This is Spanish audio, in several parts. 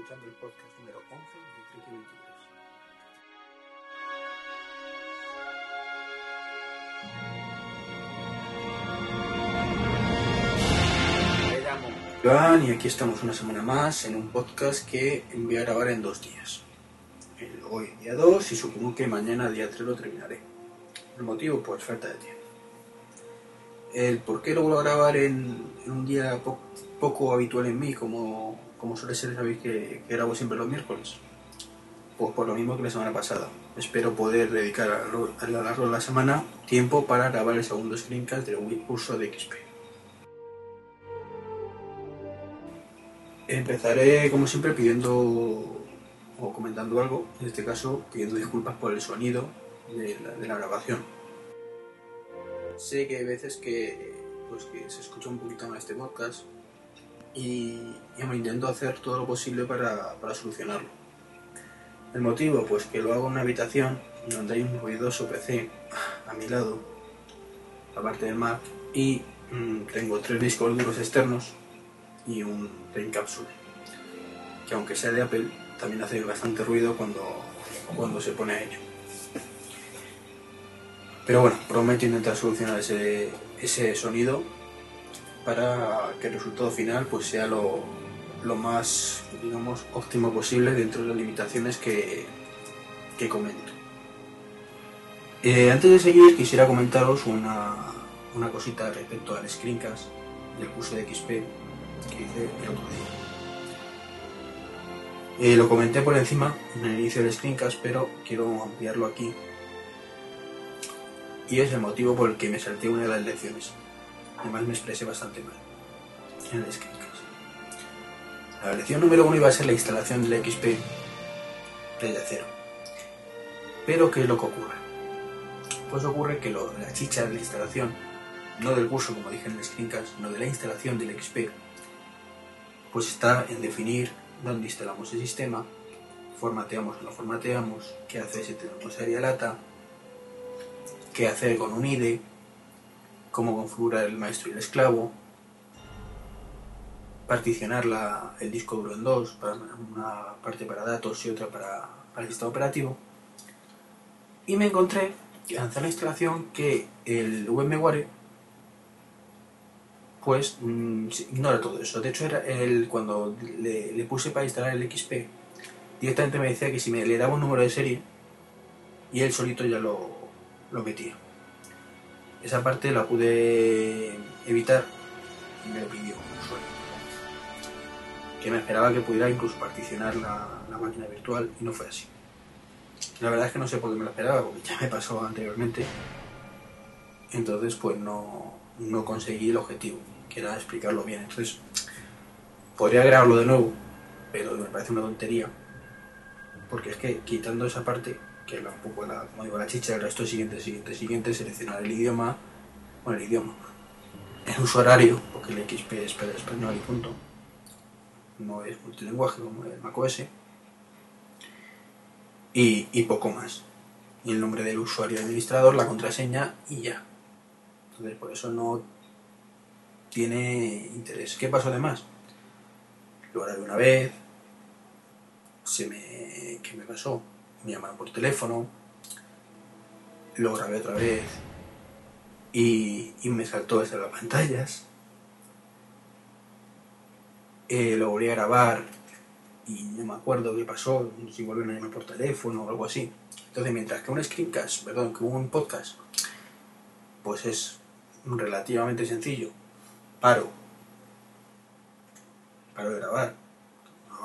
escuchando el podcast número 11 de Triki 23. Me llamo Joan y aquí estamos una semana más en un podcast que voy a en dos días. El- hoy día 2 y supongo que mañana día 3 lo terminaré. El motivo pues falta de tiempo. El por qué lo grabar en, en un día poco habitual en mí, como, como suele ser, sabéis que, que grabo siempre los miércoles. Pues por lo mismo que la semana pasada. Espero poder dedicar a lo, a lo largo de la semana tiempo para grabar el segundo screencast del curso de XP. Empezaré, como siempre, pidiendo o comentando algo, en este caso pidiendo disculpas por el sonido de la, de la grabación. Sé que hay veces que, pues, que se escucha un poquito mal este podcast y, me intento hacer todo lo posible para, para solucionarlo. El motivo, pues que lo hago en una habitación donde hay un ruidoso PC a mi lado, aparte del Mac, y mm, tengo tres discos duros externos y un Time Capsule, que aunque sea de Apple, también hace bastante ruido cuando, cuando se pone a ello. Pero bueno, prometo intentar solucionar ese, ese sonido para que el resultado final pues sea lo, lo más, digamos, óptimo posible dentro de las limitaciones que, que comento. Eh, antes de seguir, quisiera comentaros una, una cosita respecto al screencast del curso de XP que hice el otro día. Eh, lo comenté por encima en el inicio del screencast, pero quiero ampliarlo aquí. Y es el motivo por el que me salté una de las lecciones. Además me expresé bastante mal en el screencast. La lección número uno iba a ser la instalación del XP desde cero. Pero ¿qué es lo que ocurre? Pues ocurre que la chicha de la instalación, no del curso como dije en el screencast, sino de la instalación del XP, pues está en definir dónde instalamos el sistema, formateamos o no formateamos, qué hacer si tenemos área lata, qué hacer con un IDE, cómo configurar el maestro y el esclavo, particionar el disco duro en dos, para una parte para datos y otra para, el sistema operativo. Y me encontré al hacer la instalación que el VMware pues mm, ignora todo eso. De hecho, era el, cuando le, le puse para instalar el XP, directamente me decía que si me le daba un número de serie y él solito ya lo, lo metía. Esa parte la pude evitar y me pidió usuario. Que me esperaba que pudiera incluso particionar la, la máquina virtual y no fue así. La verdad es que no sé por qué me lo esperaba, porque ya me pasó anteriormente. Entonces, pues no, no conseguí el objetivo, que era explicarlo bien. Entonces, podría grabarlo de nuevo, pero me parece una tontería. Porque es que quitando esa parte, que es la- un poco la, como digo, la chicha, el resto es siguiente, siguiente, siguiente, seleccionar el idioma, bueno, el idioma, el uso horario, porque el XP es español y punto. No es multilingüaje como el macOS. Y, y poco más. Y el nombre del usuario administrador, la contraseña y ya. Entonces, por eso no tiene interés. ¿Qué pasó además? Lo grabé una vez, se me... ¿qué me pasó? Me llamaron por teléfono, lo grabé otra vez y, y me saltó desde las pantallas. Eh, lo volví a grabar y no me acuerdo qué pasó, si volvieron a llamar por teléfono o algo así. Entonces, mientras que un screencast, perdón, que un podcast, pues es relativamente sencillo, paro, paro de grabar.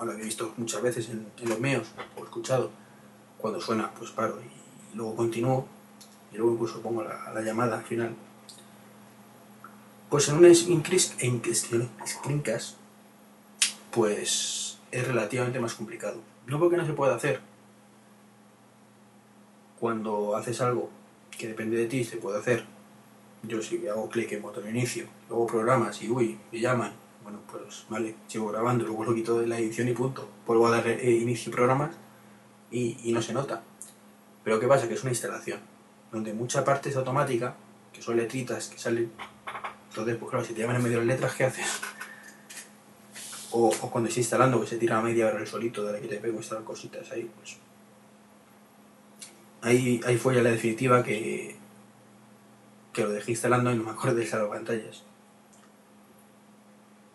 Lo había visto muchas veces en los míos, o escuchado. Cuando suena, pues paro y, luego continúo, y luego incluso pongo la, la llamada al final. Pues en un screencast, en screencast, pues es relativamente más complicado. No porque no se pueda hacer. Cuando haces algo que depende de ti, se puede hacer. Yo si hago clic en botón inicio, luego programas y uy, me llaman. Bueno, pues vale, sigo grabando, luego lo quito de la edición y punto. Vuelvo a dar eh, inicio programas y, no se nota. Pero ¿qué pasa? Que es una instalación, donde mucha parte es automática, que son letritas que salen. Entonces, pues claro, si te llaman en medio de las letras, ¿qué haces? o, cuando estoy instalando, que se tira a media hora el solito de la que te pego instalar cositas ahí, pues. Ahí, ahí fue ya la definitiva que, que lo dejé instalando y no me acuerdo de pantallas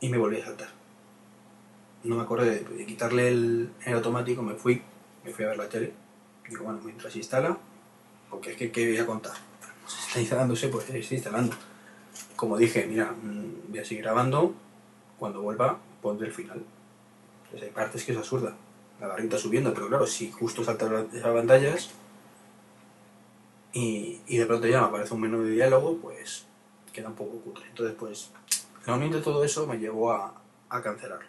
Y me volví a saltar. No me acordé de, de quitarle el, el automático, me fui, me fui a ver la tele. Digo, bueno, mientras se instala, porque es que, ¿qué voy a contar? Se está instalándose, pues se está instalando. Como dije, mira, mm, voy a seguir grabando, cuando vuelva pondré el final. Entonces hay partes que es absurda. La barrita subiendo, pero claro, si justo salta esas pantallas y, y de pronto ya me aparece un menú de diálogo, pues queda un poco cutre. Entonces, pues, la unión de todo eso me llevó a, a cancelarlo.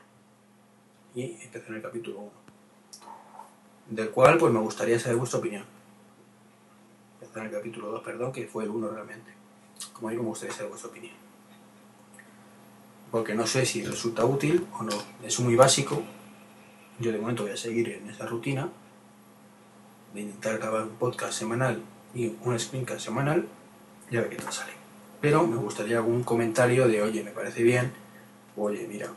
Y empecé en el capítulo 1. Del cual, pues me gustaría saber vuestra opinión. Empecé en el capítulo 2, perdón, que fue el 1 realmente. Como digo, me gustaría saber vuestra opinión. Porque no sé si resulta útil o no. Es muy básico. Yo de momento voy a seguir en esa rutina de intentar grabar un podcast semanal y un screencast semanal y a ver qué tal sale. Pero me gustaría algún comentario de, oye, me parece bien, oye, mira,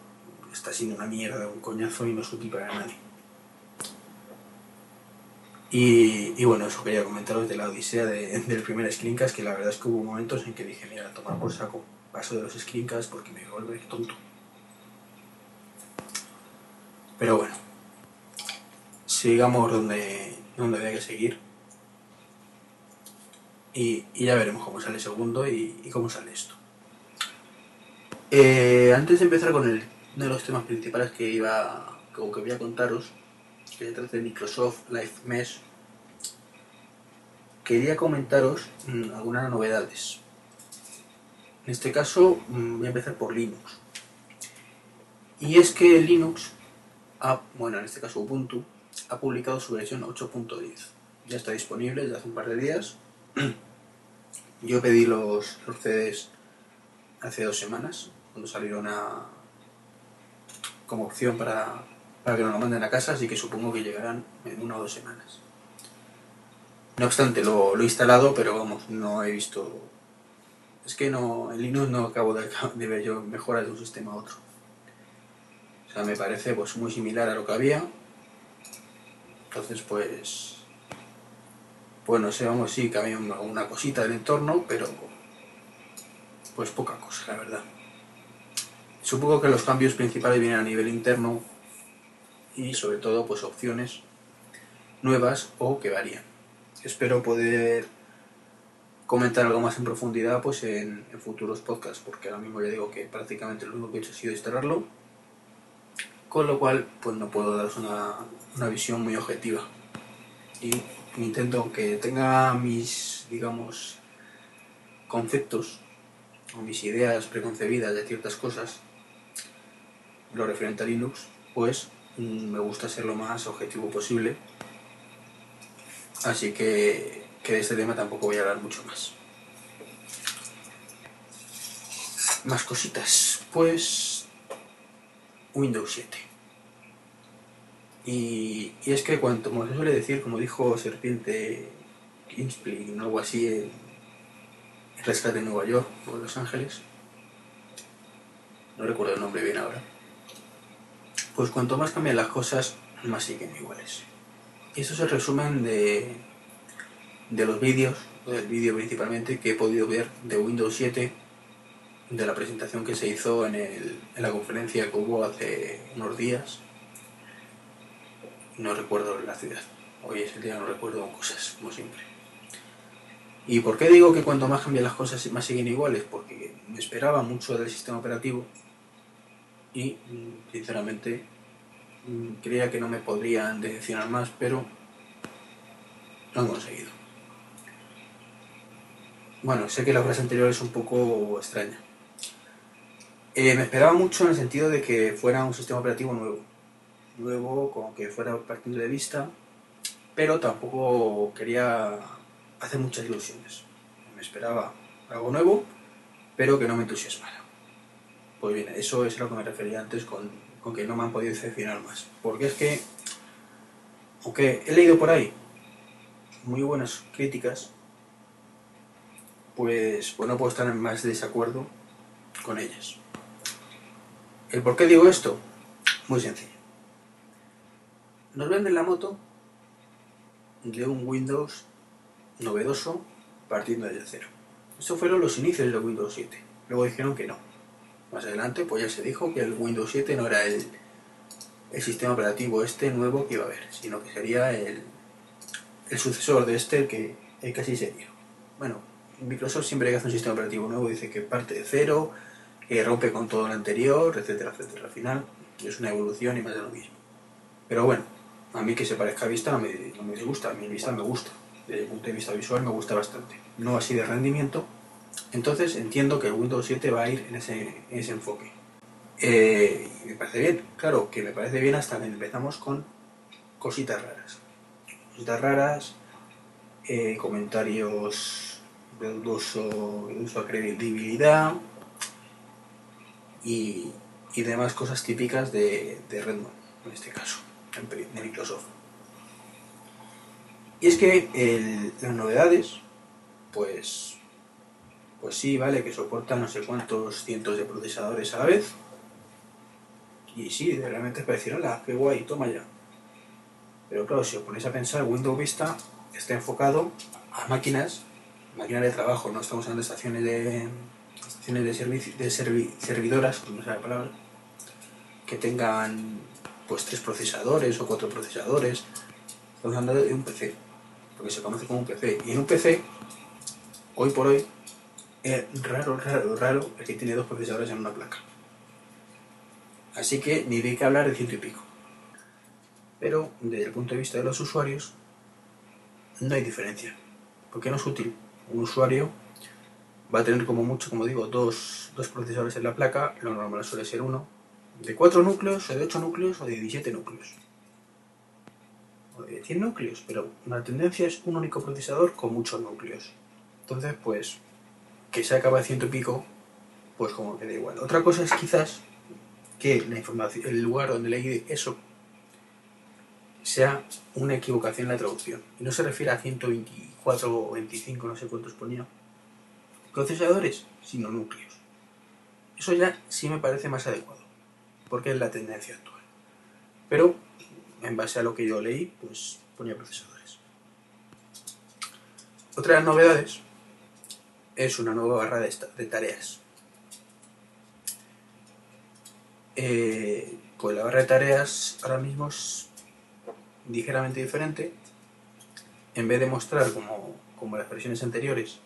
está siendo una mierda, un coñazo y no es útil para nadie. Y, bueno, eso quería comentaros de la odisea de- del primer screencast, que la verdad es que hubo momentos en que dije, mira, tomar por saco, paso de los screencasts porque me vuelve tonto. Pero bueno, sigamos donde, donde había que seguir. Y, ya veremos cómo sale el segundo y, cómo sale esto. Eh, antes de empezar con el, uno de los temas principales que iba que voy a contaros, que trata de Microsoft Live Mesh, quería comentaros mm, algunas novedades. En este caso mm, voy a empezar por Linux. Y es que Linux, ha- bueno, en este caso Ubuntu, ha publicado su versión 8.10. Ya está disponible desde hace un par de días. Yo pedí los, los CDs hace dos semanas, cuando salieron a, como opción para, para que nos lo manden a casa, así que supongo que llegarán en una o dos semanas. No obstante, lo, lo he instalado, pero vamos, no he visto... Es que no, en Linux no acabo de, ver yo mejoras de un sistema a otro. O sea, me parece pues muy similar a lo que había. Entonces, pues... Pues no sé, vamos, sí, cambia una, una cosita del entorno, pero... Pues poca cosa, la verdad. Supongo que los cambios principales vienen a nivel interno y sobre todo pues opciones nuevas o que varían. Espero poder comentar algo más en profundidad pues en, futuros podcasts, porque ahora mismo ya digo que prácticamente lo único que he hecho ha sido instalarlo, con lo cual pues no puedo daros una, una visión muy objetiva. Y intento que tenga mis, digamos, conceptos o mis ideas preconcebidas de ciertas cosas, lo referente a Linux, pues me gusta ser lo más objetivo posible. Así que, que de este tema tampoco voy a hablar mucho más. Más cositas. Pues Windows 7. Y, y es que cuanto como se suele decir, como dijo Serpiente Kingsley, o algo así en Rescate en Nueva York o Los Ángeles, no recuerdo el nombre bien ahora, pues cuanto más cambian las cosas, más siguen iguales. Y eso es el resumen de, de los vídeos, del vídeo principalmente, que he podido ver de Windows 7, de la presentación que se hizo en, el- en la conferencia que hubo hace unos días. No recuerdo la ciudad. Hoy es el día, no recuerdo cosas, como siempre. ¿Y por qué digo que cuanto más cambian las cosas, más siguen iguales? Porque me esperaba mucho del sistema operativo y, mm, sinceramente, mm, creía que no me podrían decepcionar más, pero lo han conseguido. Bueno, sé que la frase anterior es un poco extraña. Eh, me esperaba mucho en el sentido de que fuera un sistema operativo nuevo. Nuevo, como que fuera partiendo de vista, pero tampoco quería hacer muchas ilusiones. Me esperaba algo nuevo, pero que no me entusiasmara. Pues bien, eso es a lo que me refería antes con, que no me han podido decepcionar más. Porque es que, aunque he leído por ahí muy buenas críticas, pues, pues no puedo estar en más desacuerdo con ellas. ¿El por qué digo esto? Muy sencillo. Nos venden la moto de un Windows novedoso partiendo desde cero. Estos fueron los inicios del Windows 7. Luego dijeron que no. Más adelante pues ya se dijo que el Windows 7 no era el, el sistema operativo este nuevo que iba a haber, sino que sería el, el sucesor de este que el casi serio. Bueno, Microsoft siempre que hace un sistema operativo nuevo dice que parte de cero, que rompe con todo lo anterior, etcétera, etcétera. Al final es una evolución y más de lo mismo. Pero bueno, a mí que se parezca a vista no me, no me disgusta, a mí vista me gusta. Desde el punto de vista visual me gusta bastante. No así de rendimiento. Entonces entiendo que Windows 7 va a ir en ese, en ese enfoque. Eh, me parece bien, claro, que me parece bien hasta que empezamos con cositas raras. Cositas raras, eh, comentarios de dudoso, de dudosa credibilidad y, y demás cosas típicas de, de Redmond, en este caso, de Microsoft. Y es que las novedades, pues, pues sí, vale, que soportan no sé cuántos cientos de procesadores a la vez. Y sí, realmente parecieron la qué guay, toma ya. Pero claro, si os ponéis a pensar, Windows Vista está enfocado a máquinas, máquinas de trabajo, no estamos hablando de estaciones de estaciones de, servici- de servi- servidoras, no sé la palabra, que tengan pues tres procesadores o cuatro procesadores. Estamos hablando de un PC, lo que se conoce como un PC. Y en un PC, hoy por hoy, es raro, raro, raro el que tiene dos procesadores en una placa. Así que ni de qué hablar de ciento y pico. Pero desde el punto de vista de los usuarios, no hay diferencia. Porque no es útil. Un usuario va a tener como mucho, como digo, dos, dos procesadores en la placa, lo normal suele ser uno, de 4 núcleos, o de 8 núcleos, o de 17 núcleos. O de 100 núcleos, pero la tendencia es un único procesador con muchos núcleos. Entonces, pues, que se acaba de ciento y pico, pues como que da igual. Otra cosa es quizás que la información, el lugar donde leí eso sea una equivocación en la traducción. Y no se refiere a 124 o 25, no sé cuántos ponía. Procesadores, sino núcleos. Eso ya sí me parece más adecuado, porque es la tendencia actual. Pero, en base a lo que yo leí, pues ponía procesadores. Otra de las novedades es una nueva barra de, de tareas. Eh, pues la barra de tareas ahora mismo es ligeramente diferente. En vez de mostrar como, como las versiones anteriores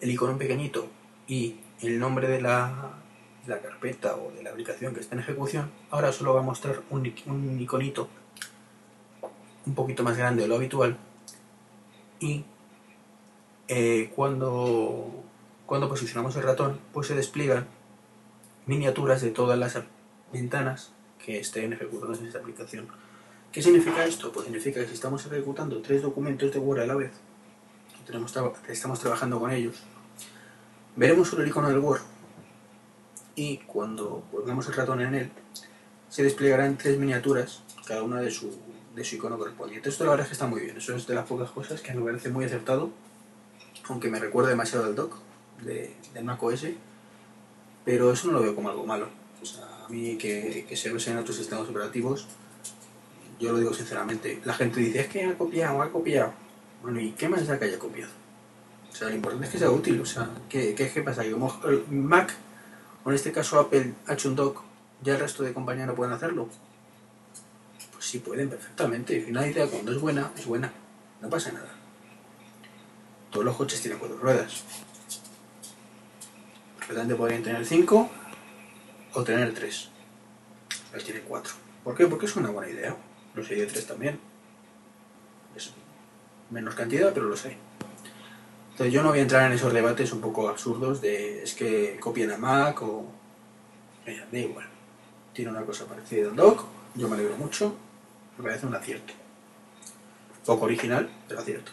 el icono pequeñito y el nombre de la, la carpeta o de la aplicación que está en ejecución, ahora solo va a mostrar un, un iconito un poquito más grande de lo habitual y eh, cuando, cuando posicionamos el ratón pues se despliegan miniaturas de todas las ventanas que estén ejecutando en esta aplicación. ¿Qué significa esto? Pues significa que si estamos ejecutando tres documentos de Word a la vez, que tenemos que estamos trabajando con ellos, veremos solo el icono del Word y cuando pongamos el ratón en él, se desplegarán tres miniaturas, cada una de su, de su icono correspondiente. Esto la verdad es que está muy bien, eso es de las pocas cosas que me parece muy acertado, aunque me recuerda demasiado al dock de, de Mac OS, pero eso no lo veo como algo malo. O sea, a mí que, que se usen otros sistemas operativos, yo lo digo sinceramente, la gente dice, es que ha copiado, ha copiado. Bueno, ¿y qué más da que haya copiado? O sea, lo importante es que sea útil. O sea, ¿qué, qué, qué pasa? Que Mac, o en este caso Apple, ha hecho un dock, ¿ya el resto de compañías no pueden hacerlo? Pues sí, pueden perfectamente. Y una idea cuando es buena, es buena. No pasa nada. Todos los coches tienen cuatro ruedas. Perfectamente podrían tener cinco o tener tres. Las tienen cuatro. ¿Por qué? Porque es una buena idea. Los hay de tres también. Es menos cantidad, pero los hay. Entonces yo no voy a entrar en esos debates un poco absurdos de es que copian a Mac o... Mira, da igual. Tiene una cosa parecida al dock, yo me alegro mucho, me parece un acierto. Poco original, pero acierto.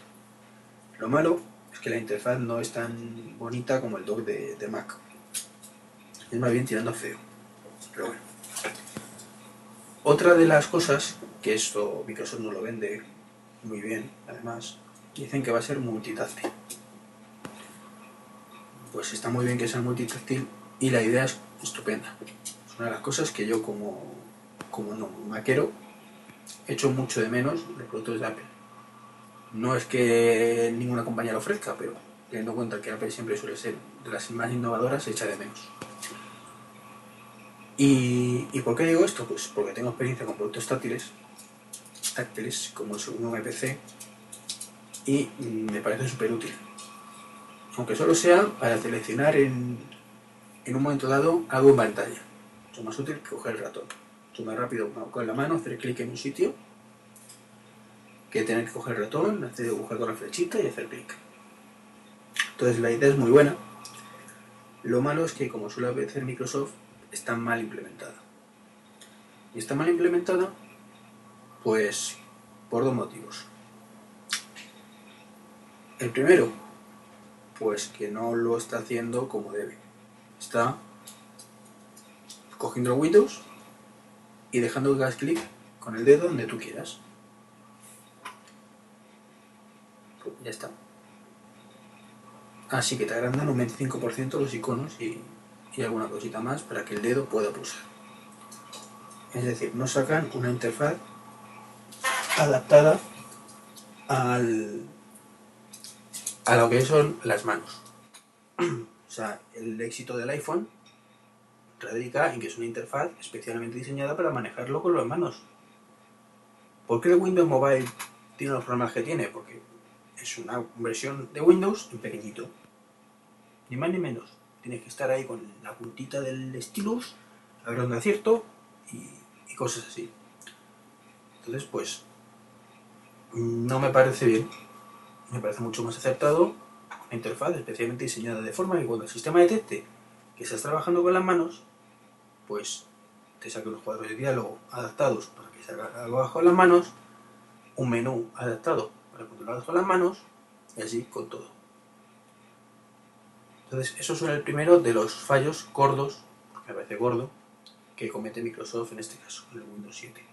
Lo malo que la interfaz no es tan bonita como el dock de, de Mac. Es más bien tirando feo. Pero bueno. Otra de las cosas, que esto Microsoft no lo vende muy bien, además, dicen que va a ser multitáctil. Pues está muy bien que sea multitáctil y la idea es estupenda. una de las cosas que yo como, como no maquero echo mucho de menos los productos de Apple. No es que ninguna compañía lo ofrezca, pero teniendo en cuenta que Apple siempre suele ser de las más innovadoras, se echa de menos. ¿Y, ¿Y por qué digo esto? Pues porque tengo experiencia con productos táctiles, táctiles como es un MPC, y me parece súper útil. Aunque solo sea para seleccionar en, en un momento dado algo en pantalla. Mucho más útil que coger el ratón. Mucho más rápido con la mano, hacer clic en un sitio, que tener que coger el ratón, hacer dibujar con la flechita y hacer clic. Entonces la idea es muy buena. Lo malo es que, como suele hacer Microsoft, está mal implementada. Y está mal implementada, pues, por dos motivos. El primero, pues que no lo está haciendo como debe. Está cogiendo Windows y dejando que hagas clic con el dedo donde tú quieras. Pues ya está. Así que te agrandan un 25% los iconos y, y alguna cosita más para que el dedo pueda pulsar. Es decir, no sacan una interfaz adaptada al, a lo que son las manos. o sea, el éxito del iPhone radica en que es una interfaz especialmente diseñada para manejarlo con las manos. ¿Por qué el Windows Mobile tiene los problemas que tiene? Porque es una versión de Windows en pequeñito. Ni más ni menos. Tienes que estar ahí con la puntita del stylus, a ver dónde acierto y, y cosas así. Entonces, pues, no me parece bien me parece mucho más acertado una interfaz especialmente diseñada de forma que cuando el sistema detecte que estás trabajando con las manos, pues te saque unos cuadros de diálogo adaptados para que se algo bajo las manos, un menú adaptado para con las manos, y así con todo. Entonces, eso es el primero de los fallos gordos, me gordo, que comete Microsoft en este caso, en el Windows 7.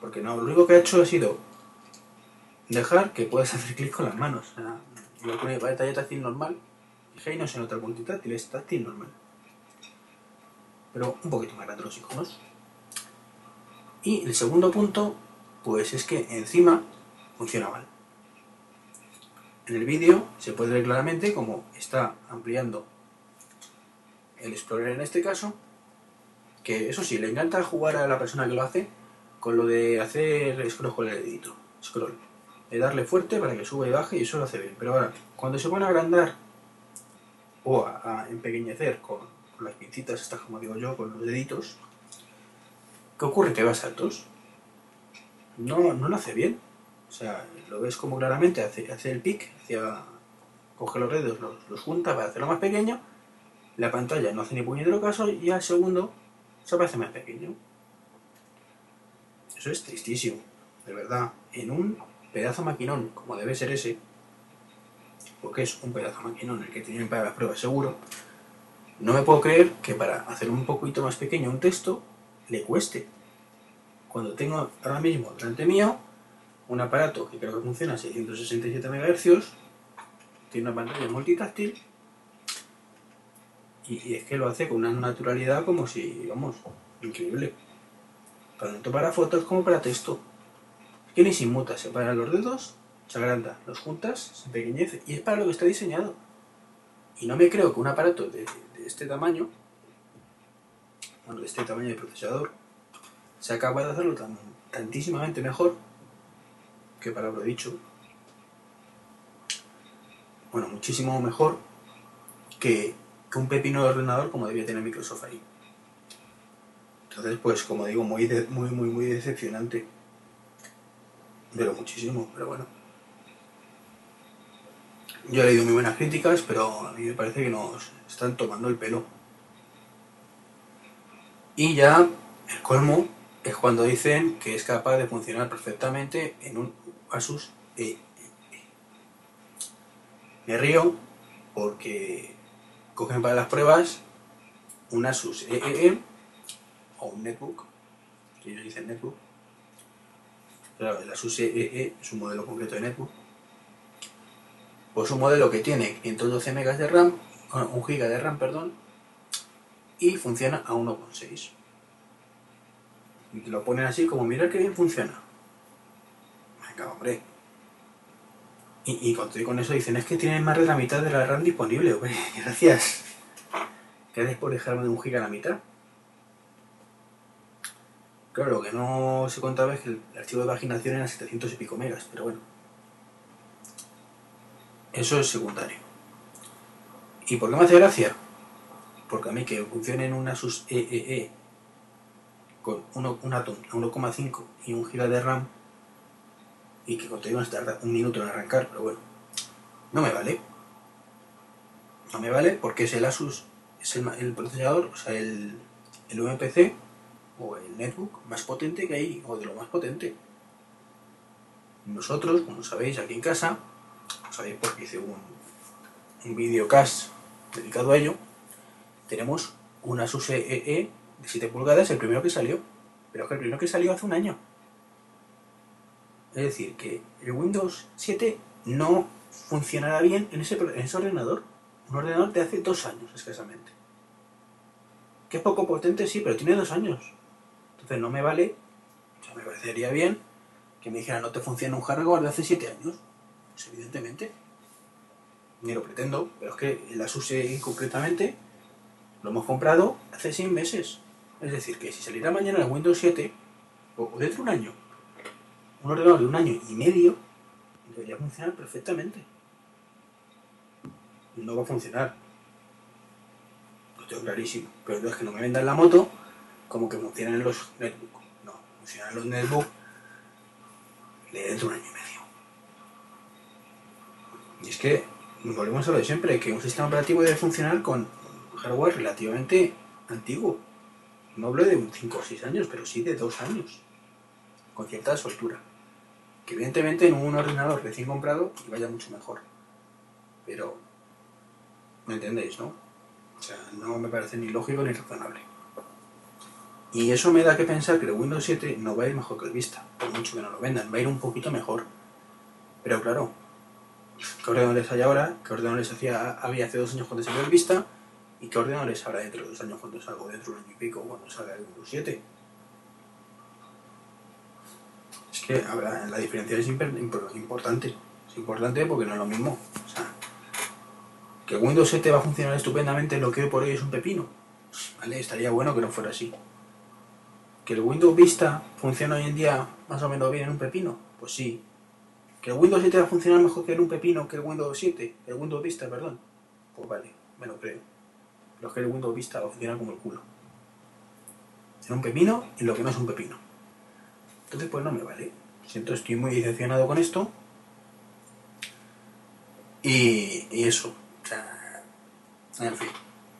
Porque no, lo único que ha hecho ha sido dejar que puedas hacer clic con las manos. O sea, lo pone pantalla táctil normal. Y no se nota el punto táctil, es táctil normal. Pero un poquito más grande los iconos. Y el segundo punto, pues es que encima funciona mal. En el vídeo se puede ver claramente cómo está ampliando el Explorer en este caso, que eso sí, le encanta jugar a la persona que lo hace con lo de hacer scroll con el dedito, scroll de darle fuerte para que suba y baje y eso lo hace bien. Pero ahora, cuando se pone a agrandar o a, empequeñecer con, las pincitas estas, como digo yo, con los deditos, ¿qué ocurre? Que va a saltos. No, no lo hace bien. Sea, lo ves como claramente hace, hace el pic, hacia, coge los dedos, los, junta para hacerlo más pequeño, la pantalla no hace ni puñetero caso y al segundo se parece más pequeño. Eso es tristísimo, de verdad. En un pedazo maquinón, como debe ser ese, porque es un pedazo maquinón el que tienen para las pruebas seguro, no me puedo creer que para hacer un poquito más pequeño un texto le cueste. Cuando tengo ahora mismo delante mío un aparato que creo que funciona a 667 MHz, tiene una pantalla multitáctil y, es que lo hace con una naturalidad como si, vamos, increíble. Tanto para fotos como para texto que ni se inmuta, separa los dedos, se agranda, los juntas, se pequeñece y es para lo que está diseñado. Y no me creo que un aparato de, este tamaño, bueno, de este tamaño de procesador, sea capaz de hacerlo tan, tantísimamente mejor que para lo dicho. Bueno, muchísimo mejor que, un pepino de ordenador como debía tener Microsoft ahí. Entonces, pues como digo, muy, muy, muy, muy decepcionante pero muchísimo, pero bueno. Yo he leído muy buenas críticas, pero a mí me parece que nos están tomando el pelo. Y ya el colmo es cuando dicen que es capaz de funcionar perfectamente en un Asus E. Me río porque cogen para las pruebas un Asus EEE o un netbook, que ellos dicen netbook, Claro, el Asus EE es un modelo concreto de netbook. Pues un modelo que tiene 512 MB de RAM, 1 GB de RAM, perdón, y funciona a 1,6. Y lo ponen así como, mira que bien funciona. Venga, hombre. Y, y cuando con eso dicen, es que tienen más de la mitad de la RAM disponible. Hombre, gracias. Gracias por dejarme de un giga a la mitad. Claro, lo que no se contaba es que el archivo de paginación era 700 y pico megas, pero bueno. Eso es secundario. ¿Y por qué me hace gracia? Porque a mí que funcione en una sus EEE con uno, un Atom a 1,5 y un GB de RAM y que contigo tarda un minuto en arrancar, pero bueno, no me vale. No me vale porque es el Asus, es el, procesador, o sea, el, el UMPC o el netbook más potente que hay, o de lo más potente. Nosotros, como sabéis, aquí en casa, sabéis porque hice un, un videocast dedicado a ello, tenemos una Asus EE de 7 pulgadas, el primero que salió, pero es que el primero que salió hace un año. Es decir, que el Windows 7 no funcionará bien en ese, en ese ordenador. Un ordenador de hace dos años escasamente. Que es poco potente, sí, pero tiene dos años. Entonces no me vale, o sea, me parecería bien que me dijera no te funciona un hardware de hace 7 años. Pues evidentemente. Ni lo pretendo, pero es que el Asus concretamente lo hemos comprado hace 6 meses. Es decir, que si saliera mañana el Windows 7, o dentro de un año, un ordenador de un año y medio, debería funcionar perfectamente. No va a funcionar. Lo tengo clarísimo. Pero es que no me vendan la moto como que funcionan los netbooks. No, funcionan los netbooks de dentro de un año y medio. Y es que volvemos a lo de siempre, que un sistema operativo debe funcionar con hardware relativamente antiguo. No hablo de 5 o 6 años, pero sí de 2 años. Con cierta soltura. Que evidentemente en un ordenador recién comprado vaya mucho mejor. Pero, ¿me entendéis, no? O sea, no me parece ni lógico ni razonable. Y eso me da que pensar que el Windows 7 no va a ir mejor que el Vista, por mucho que no lo vendan, va a ir un poquito mejor. Pero claro, ¿qué ordenadores hay ahora? ¿Qué ordenadores había hace dos años cuando salió el Vista? ¿Y qué ordenadores habrá dentro de dos años cuando salga, dentro de un año y pico cuando salga el Windows 7? Es que la diferencia es importante. Es importante porque no es lo mismo. O sea, que Windows 7 va a funcionar estupendamente, lo que hoy por hoy es un pepino. ¿Vale? Estaría bueno que no fuera así. ¿Que el Windows Vista funciona hoy en día más o menos bien en un pepino? Pues sí. ¿Que el Windows 7 va a funcionar mejor que en un pepino que el Windows 7? El Windows Vista, perdón. Pues vale, me lo creo. Pero es que el Windows Vista va a funcionar como el culo. En un pepino y lo que no es un pepino. Entonces pues no me vale. Siento, estoy muy decepcionado con esto. Y, eso. O sea, en fin.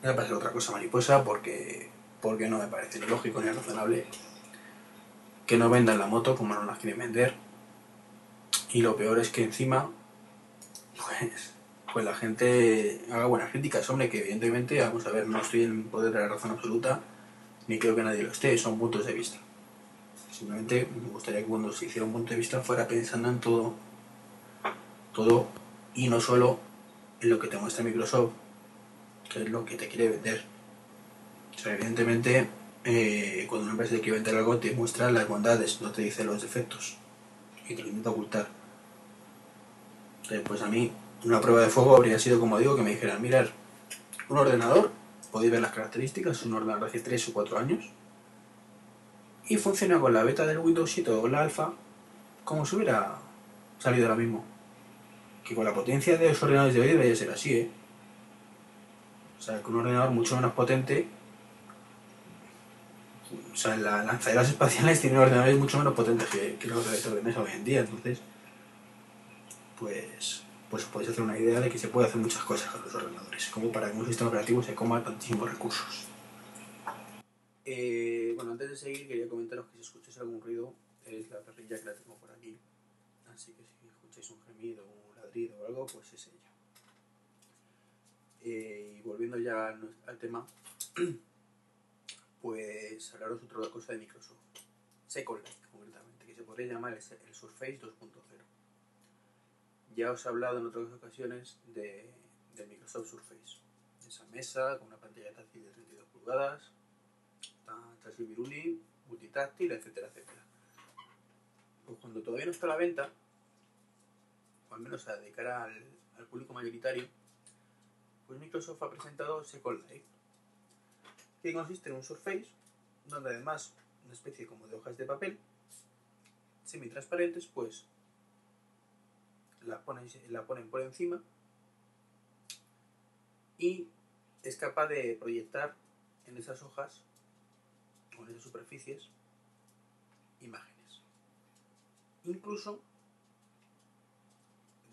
Voy a pasar otra cosa mariposa porque porque no me parece ni lógico ni razonable que no vendan la moto como no las quieren vender. Y lo peor es que encima, pues, pues la gente haga buenas críticas. Hombre, que evidentemente, vamos a ver, no estoy en poder de la razón absoluta, ni creo que nadie lo esté, son puntos de vista. Simplemente me gustaría que cuando se hiciera un punto de vista fuera pensando en todo, todo, y no solo en lo que te muestra Microsoft, que es lo que te quiere vender o sea, evidentemente, eh, cuando una empresa te quiere vender algo, te muestra las bondades, no te dice los defectos. Y te lo intenta ocultar. pues a mí, una prueba de fuego habría sido, como digo, que me dijeran, mirar, un ordenador, podéis ver las características, un ordenador de hace 3 o 4 años, y funciona con la beta del Windows 7 o la alfa, como si hubiera salido ahora mismo. Que con la potencia de los ordenadores de hoy debería ser así, ¿eh? O sea, con un ordenador mucho menos potente o sea, las lanzaderas espaciales tienen ordenadores mucho menos potentes que, los de mesa hoy en día, entonces, pues, pues podéis hacer una idea de que se puede hacer muchas cosas con los ordenadores, como para que un sistema operativo se coma tantísimos recursos. Eh, bueno, antes de seguir quería comentaros que si escucháis algún ruido es la perrilla que la tengo por aquí, así que si escucháis un gemido, un ladrido o algo, pues es ella. Eh, y volviendo ya al tema, pues hablaros otra cosa de Microsoft. Second Life, concretamente, que se podría llamar el Surface 2.0. Ya os he hablado en otras ocasiones de, Microsoft Surface. esa mesa con una pantalla táctil de 32 pulgadas, chasis Viruli, multitáctil, etcétera, etcétera. Pues cuando todavía no está a la venta, o al menos de cara al, público mayoritario, pues Microsoft ha presentado Second Life, que consiste en un Surface, donde además una especie como de hojas de papel semi-transparentes, pues la ponen, la ponen por encima y es capaz de proyectar en esas hojas o en superficies imágenes. Incluso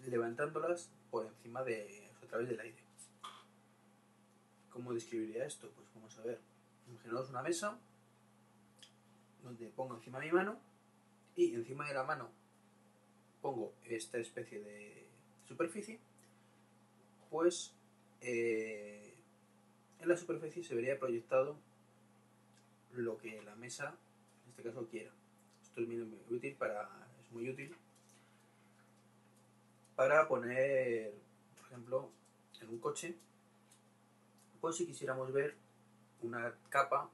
levantándolas por encima de, a través del aire. ¿Cómo describiría esto? Pues vamos a ver. Imaginaos una mesa donde pongo encima mi mano y encima de la mano pongo esta especie de superficie, pues eh, en la superficie se vería proyectado lo que la mesa, en este caso, quiera. Esto es muy útil para, es muy útil para poner, por ejemplo, en un coche pues si quisiéramos ver una capa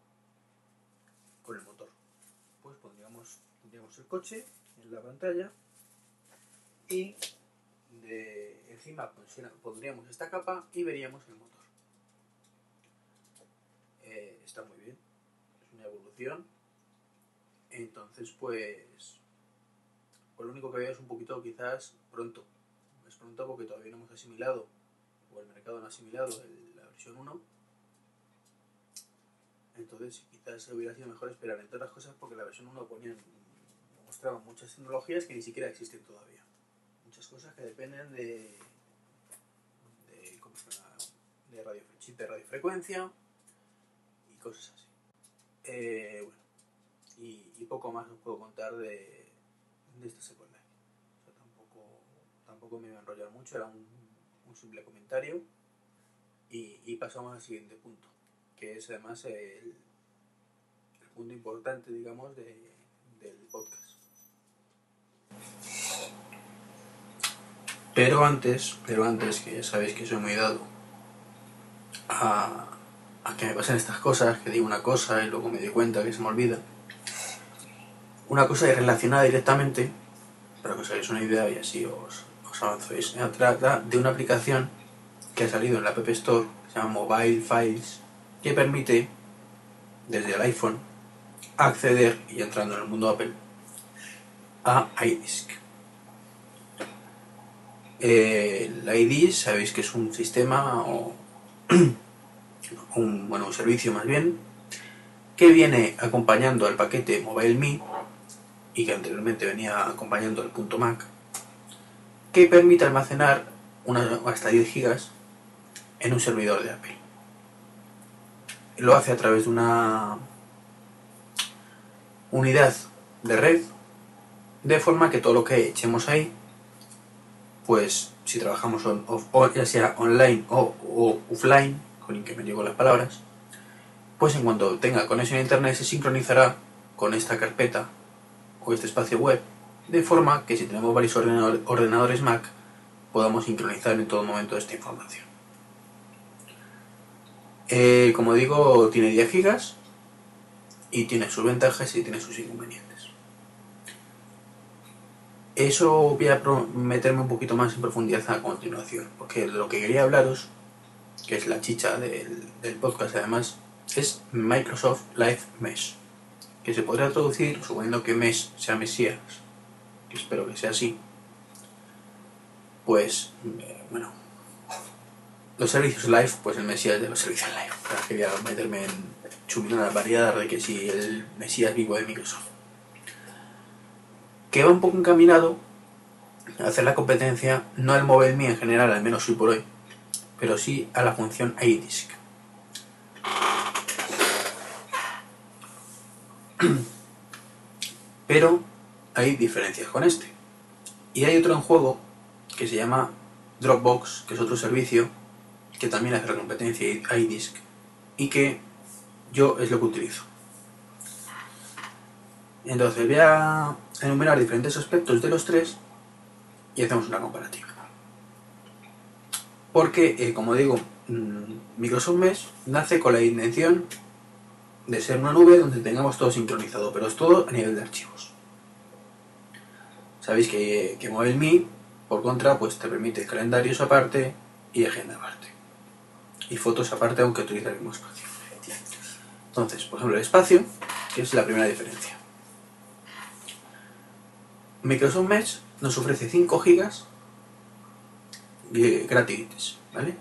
con el motor. Pues pondríamos, pondríamos el coche en la pantalla y de encima pondríamos esta capa y veríamos el motor. Eh, está muy bien, Entonces, pues, lo único que veo es un poquito quizás pronto. Es pronto porque todavía no hemos asimilado, o el mercado no ha asimilado el 1. Entonces quizás hubiera sido mejor esperar entre otras cosas porque la versión 1 ponían, mostraba muchas tecnologías que ni siquiera existen todavía. Muchas cosas que dependen de, de, ¿cómo se llama? radio, de radiofrecuencia y cosas así. Eh, bueno, y, poco más os puedo contar de, de esta secuela. tampoco, tampoco me iba a enrollar mucho, era un, simple comentario. Y, pasamos al siguiente punto, que es además el, punto importante, digamos, de, del podcast. Pero antes, pero antes, que ya sabéis que soy muy dado a, que me pasen estas cosas, que digo una cosa y luego me doy cuenta que se me olvida. Una cosa relacionada directamente, para que os hagáis una idea y así os, os avanzéis, se trata de una aplicación que ha salido en la App Store, se llama Mobile Files, que permite desde el iPhone acceder, y entrando en el mundo Apple, a iDisk. el iDisk sabéis que es un sistema o un, bueno, un servicio más bien que viene acompañando al paquete MobileMe y que anteriormente venía acompañando al punto Mac que permite almacenar una, hasta 10 gigas en un servidor de Apple. Lo hace a través de una unidad de red, de forma que todo lo que echemos ahí, pues si trabajamos ya sea online o, offline, con que me digo las palabras, pues en cuanto tenga conexión a internet se sincronizará con esta carpeta o este espacio web, de forma que si tenemos varios ordenadores Mac, podamos sincronizar en todo momento esta información. Eh, como digo, tiene 10 gigas y tiene sus ventajas y tiene sus inconvenientes. Eso voy a meterme un poquito más en profundidad a continuación, porque lo que quería hablaros, que es la chicha del, del podcast además, es Microsoft Live Mesh, que se podrá traducir suponiendo que Mesh sea Mesías, que espero que sea así. Pues, eh, bueno, los servicios live, pues el Mesías de los servicios live. quería meterme en chumina variedad de que si el Mesías vivo de Microsoft. Que va un poco encaminado a hacer la competencia, no al MobileMe en general, al menos hoy por hoy, pero sí a la función iDisk. Pero hay diferencias con este. Y hay otro en juego que se llama Dropbox, que es otro servicio que también hace la competencia iDisk y que yo es lo que utilizo. Entonces voy a enumerar diferentes aspectos de los tres y hacemos una comparativa. Porque, eh, como digo, mm, Microsoft Mesh nace con la intención de ser una nube donde tengamos todo sincronizado, pero es todo a nivel de archivos. Sabéis que, que MobileMe, por contra, pues te permite calendarios aparte y agenda aparte. Y fotos aparte, aunque utiliza el mismo espacio. Entonces, por ejemplo, el espacio, que es la primera diferencia. Microsoft Mesh nos ofrece 5 gigas gratuitos, ¿vale?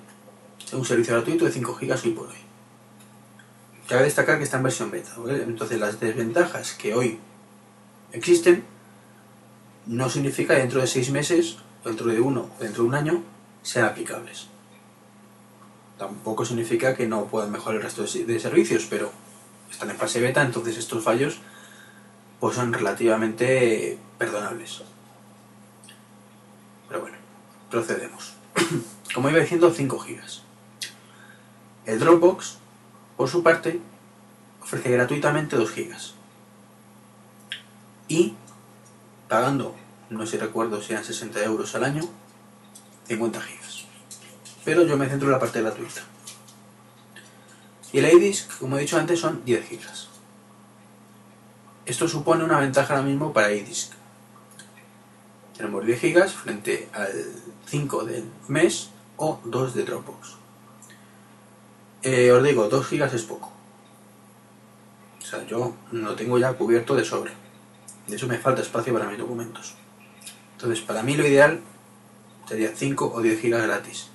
Es un servicio gratuito de 5 gigas hoy por hoy. Cabe destacar que está en versión beta, ¿vale? Entonces las desventajas que hoy existen no significa que dentro de 6 meses, dentro de uno o dentro de un año, sean aplicables. Tampoco significa que no puedan mejorar el resto de servicios, pero están en fase beta, entonces estos fallos pues son relativamente perdonables. Pero bueno, procedemos. Como iba diciendo, 5 gigas. El Dropbox, por su parte, ofrece gratuitamente 2 gigas. Y pagando, no sé si recuerdo si eran 60 euros al año, 50 gigas. Pero yo me centro en la parte gratuita. Y el iDisk, como he dicho antes, son 10 gigas. Esto supone una ventaja ahora mismo para iDisk. Tenemos 10 gigas frente al 5 del mes o 2 de Dropbox. Eh, os digo, 2 gigas es poco. O sea, yo lo tengo ya cubierto de sobre. De hecho, me falta espacio para mis documentos. Entonces, para mí lo ideal sería 5 o 10 gigas gratis.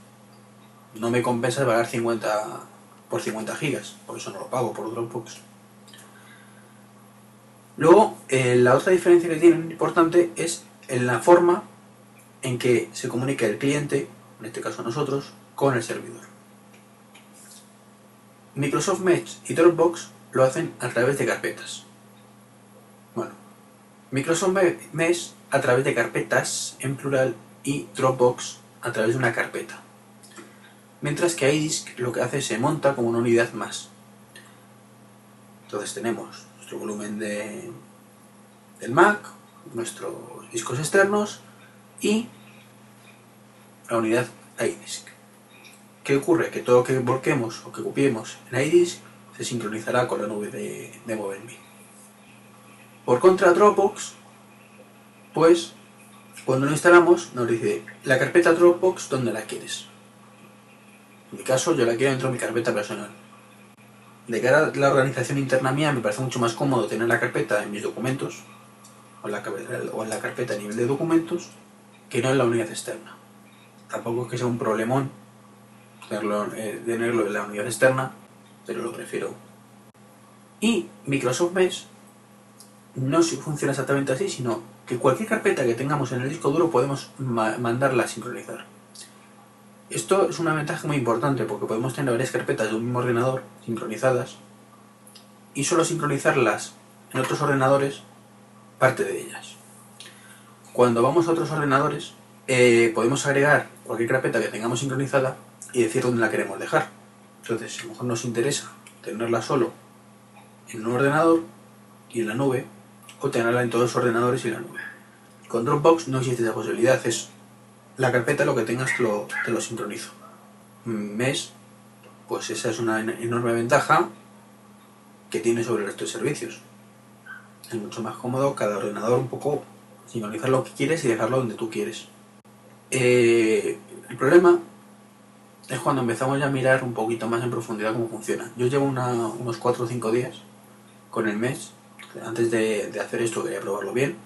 No me compensa pagar 50 por 50 gigas, por eso no lo pago por Dropbox. Luego, eh, la otra diferencia que tienen importante es en la forma en que se comunica el cliente, en este caso nosotros, con el servidor. Microsoft Mesh y Dropbox lo hacen a través de carpetas. Bueno, Microsoft Mesh a través de carpetas en plural y Dropbox a través de una carpeta. Mientras que iDisk lo que hace se monta como una unidad más. Entonces tenemos nuestro volumen de, del Mac, discos externos y la unidad iDisk. ¿Qué ocurre? Que todo lo que volquemos o que copiemos en iDisk se sincronizará con la nube de, de. Por contra, Dropbox, pues cuando lo instalamos nos dice la carpeta Dropbox, ¿dónde la quieres? En mi caso, yo la quiero dentro de mi carpeta personal. De cara a la organización interna mía, me parece mucho más cómodo tener la carpeta en mis documentos, o en la, o en la carpeta a nivel de documentos, que no en la unidad externa. Tampoco es que sea un problemón tenerlo, eh, tenerlo en la unidad externa, pero lo prefiero. Y Microsoft Mesh no funciona exactamente así, sino que cualquier carpeta que tengamos en el disco duro podemos mandarla a sincronizar. Esto es una ventaja muy importante porque podemos tener varias carpetas de un mismo ordenador sincronizadas y solo sincronizarlas en otros ordenadores parte de ellas. Cuando vamos a otros ordenadores eh, podemos agregar cualquier carpeta que tengamos sincronizada y decir dónde la queremos dejar. Entonces, a lo mejor nos interesa tenerla solo en un ordenador y en la nube o tenerla en todos los ordenadores y en la nube. Con Dropbox no existe esa posibilidad, es la carpeta lo que tengas te lo, sincronizo. Mes, pues esa es una enorme ventaja que tiene sobre el resto de servicios. Es mucho más cómodo cada ordenador un poco sincronizar lo que quieres y dejarlo donde tú quieres. Eh, el problema es cuando empezamos ya a mirar un poquito más en profundidad cómo funciona. Yo llevo unos 4 o 5 días con el mes. Antes de, de hacer esto quería probarlo bien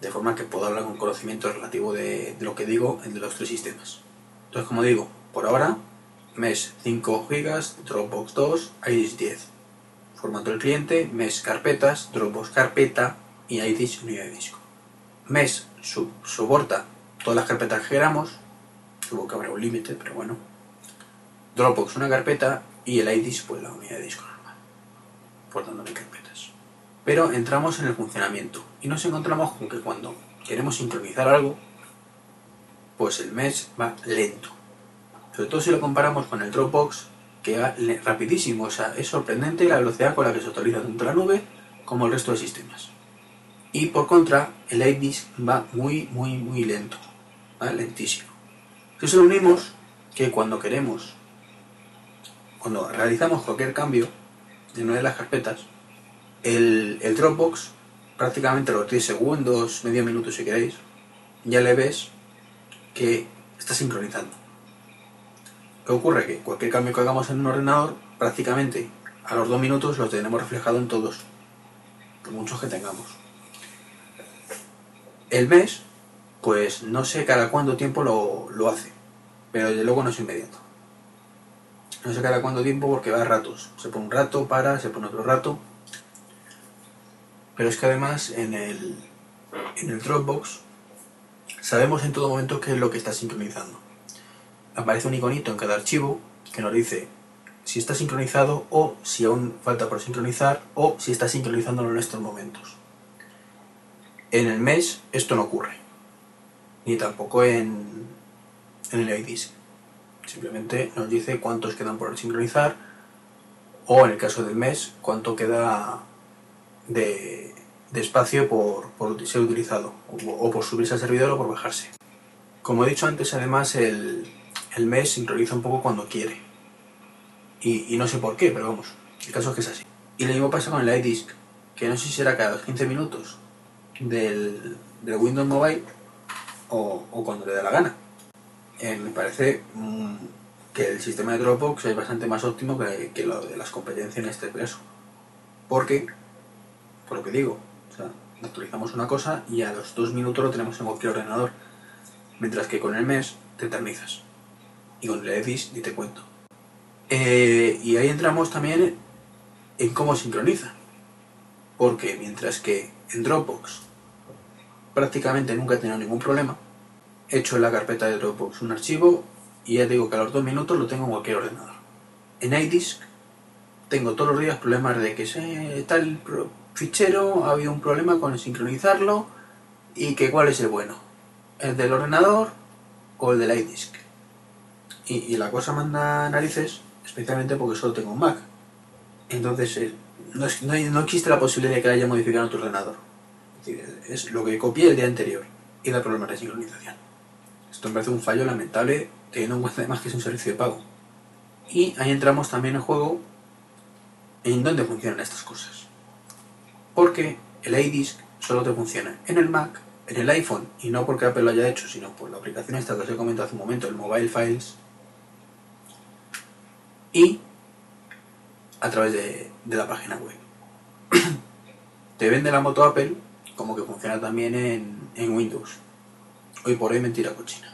de forma que puedo hablar con conocimiento relativo de, lo que digo en los tres sistemas. Entonces, como digo, por ahora, mes 5 GB, Dropbox 2, iDisk 10. Formato del cliente, mes carpetas, Dropbox carpeta y iDisk unidad de disco. Mes soporta todas las carpetas que queramos, supongo que habrá un límite, pero bueno. Dropbox una carpeta y el iDisk pues la unidad de disco normal, por tanto no carpetas. Pero entramos en el funcionamiento y nos encontramos con que cuando queremos sincronizar algo, pues el mes va lento. Sobre todo si lo comparamos con el Dropbox, que va rapidísimo. O sea, es sorprendente la velocidad con la que se actualiza tanto la nube como el resto de sistemas. Y por contra, el iDisk va muy, muy, muy lento. ¿vale? Lentísimo. Eso lo unimos que cuando queremos cuando realizamos cualquier cambio en una de las carpetas, el, el Dropbox prácticamente los 10 segundos, medio minuto si queréis, ya le ves que está sincronizando. ¿Qué ocurre? Que cualquier cambio que hagamos en un ordenador, prácticamente a los dos minutos lo tenemos reflejado en todos, por muchos que tengamos. El mes, pues no sé cada cuánto tiempo lo, lo hace, pero desde luego no es inmediato. No sé cada cuánto tiempo porque va a ratos. Se pone un rato, para, se pone otro rato. Pero es que además en el, en el Dropbox sabemos en todo momento qué es lo que está sincronizando. Aparece un iconito en cada archivo que nos dice si está sincronizado o si aún falta por sincronizar o si está sincronizándolo en estos momentos. En el mes esto no ocurre, ni tampoco en, en el iDisk. Simplemente nos dice cuántos quedan por sincronizar o en el caso del mes cuánto queda de, de espacio por, por, ser utilizado o, o, por subirse al servidor o por bajarse. Como he dicho antes, además el, el mes sincroniza un poco cuando quiere. Y, no sé por qué, pero vamos, el caso es que es así. Y lo mismo pasa con el iDisk, que no sé si será cada 15 minutos del, del Windows Mobile o, cuando le dé la gana. Eh, me parece mmm, que el sistema de Dropbox es bastante más óptimo que, lo de las competencias en este caso. Porque por lo que digo. Actualizamos una cosa y a los dos minutos lo tenemos en cualquier ordenador. Mientras que con el mes te eternizas. Y con el Edis ni te cuento. Eh, y ahí entramos también en cómo sincroniza. Porque mientras que en Dropbox prácticamente nunca he tenido ningún problema, he hecho en la carpeta de Dropbox un archivo y ya digo que a los dos minutos lo tengo en cualquier ordenador. En iDisk tengo todos los días problemas de que se tal fichero, ha habido un problema con sincronizarlo y que cuál es el bueno, el del ordenador o el del iDisk. Y, la cosa manda narices, especialmente porque solo tengo un Mac. Entonces, eh, no, no, no, existe la posibilidad de que haya modificado otro ordenador. Es, decir, es lo que copié el día anterior y da problemas de sincronización. Esto me parece un fallo lamentable, teniendo en cuenta además que es un servicio de pago. Y ahí entramos también en juego en dónde funcionan estas cosas porque el iDisk solo te funciona en el Mac, en el iPhone, y no porque Apple lo haya hecho, sino por la aplicación esta que os he comentado hace un momento, el Mobile Files, y a través de, de la página web. te vende la moto Apple como que funciona también en, en Windows. Hoy por hoy mentira cochina.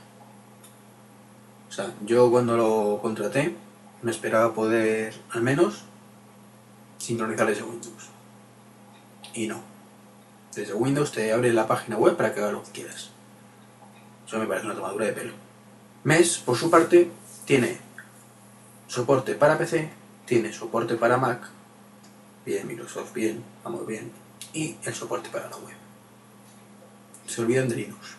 O sea, yo cuando lo contraté me esperaba poder al menos sincronizar ese Windows y no. Desde Windows te abre la página web para que hagas lo que quieras. Eso me parece una tomadura de pelo. MES, por su parte, tiene soporte para PC, tiene soporte para Mac, bien, Microsoft, bien, vamos bien, y el soporte para la web. Se olvidan de Linux.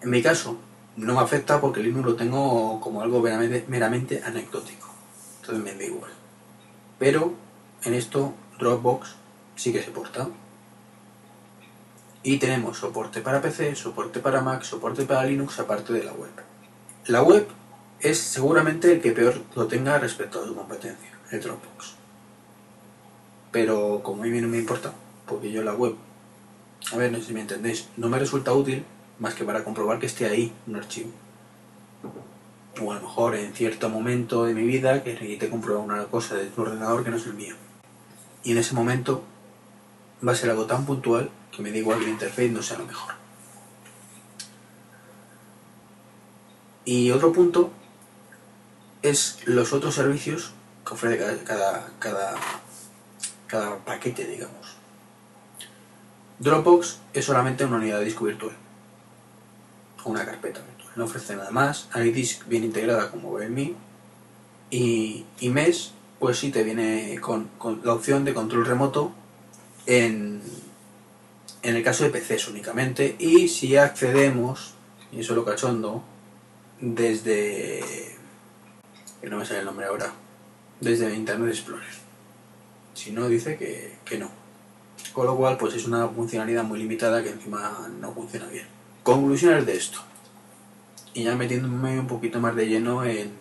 En mi caso, no me afecta porque Linux lo tengo como algo meramente, meramente anecdótico. Entonces me da igual. Pero en esto, Dropbox sí que se porta. Y tenemos soporte para PC, soporte para Mac, soporte para Linux, aparte de la web. La web es seguramente el que peor lo tenga respecto a su competencia, el Dropbox. Pero como a mí no me importa, porque yo la web, a ver, no sé si me entendéis, no me resulta útil más que para comprobar que esté ahí un archivo. O a lo mejor en cierto momento de mi vida que necesite comprobar una cosa de tu ordenador que no es el mío. Y en ese momento va a ser algo tan puntual que me da igual que el interface no sea lo mejor. Y otro punto es los otros servicios que ofrece cada, cada, cada, paquete, digamos. Dropbox es solamente una unidad de disco virtual o una carpeta virtual. No ofrece nada más. iDisk viene integrada como VMI y, y pues sí te viene con, con la opción de control remoto en, en el caso de PCs únicamente y si accedemos, y eso lo cachondo, desde... que no me sale el nombre ahora, desde Internet Explorer. Si no, dice que, que no. Con lo cual, pues es una funcionalidad muy limitada que encima no funciona bien. Conclusiones de esto. Y ya metiéndome un poquito más de lleno en,